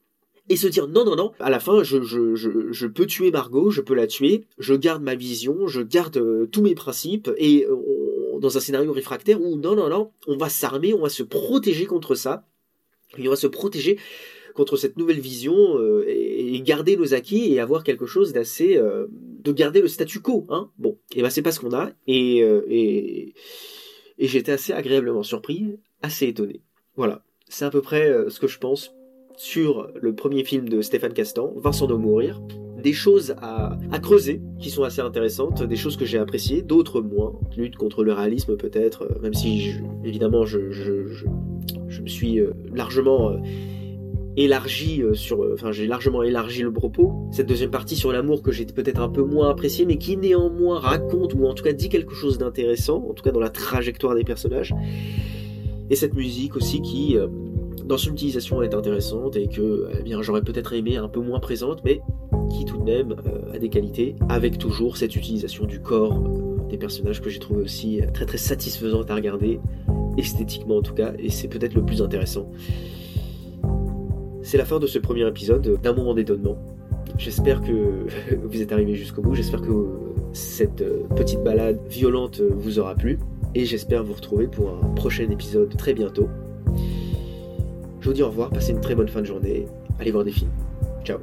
et se dire non non non à la fin je, je, je, peux tuer Margot je peux la tuer je garde ma vision je garde euh, tous mes principes et on, dans un scénario réfractaire où non non non on va s'armer on va se protéger contre ça. Et on va se protéger contre cette nouvelle vision euh, et, garder nos acquis et avoir quelque chose d'assez euh, de garder le statu quo hein. Bon et ben c'est pas ce qu'on a et euh, et, et j'étais assez agréablement surpris assez étonné. Voilà c'est à peu près euh, ce que je pense sur le premier film de Stéphane Castan, Vincent doit mourir. Des choses à, creuser qui sont assez intéressantes, des choses que j'ai appréciées, d'autres moins. Lutte contre le réalisme peut-être, euh, même si je, évidemment je, je, je, me suis euh, largement élargi sur, enfin j'ai largement élargi le propos. Cette deuxième partie sur l'amour que j'ai peut-être un peu moins apprécié, mais qui néanmoins raconte ou en tout cas dit quelque chose d'intéressant, en tout cas dans la trajectoire des personnages. Et cette musique aussi qui dans son utilisation est intéressante et que eh bien j'aurais peut-être aimé un peu moins présente, mais qui tout de même euh, a des qualités, avec toujours cette utilisation du corps euh, des personnages que j'ai trouvé aussi très très satisfaisante à regarder, esthétiquement en tout cas, et c'est peut-être le plus intéressant. C'est la fin de ce premier épisode d'un moment d'étonnement. J'espère que [LAUGHS] vous êtes arrivé jusqu'au bout, j'espère que cette petite balade violente vous aura plu, et j'espère vous retrouver pour un prochain épisode très bientôt. Je vous dis au revoir, passez une très bonne fin de journée, allez voir des films. Ciao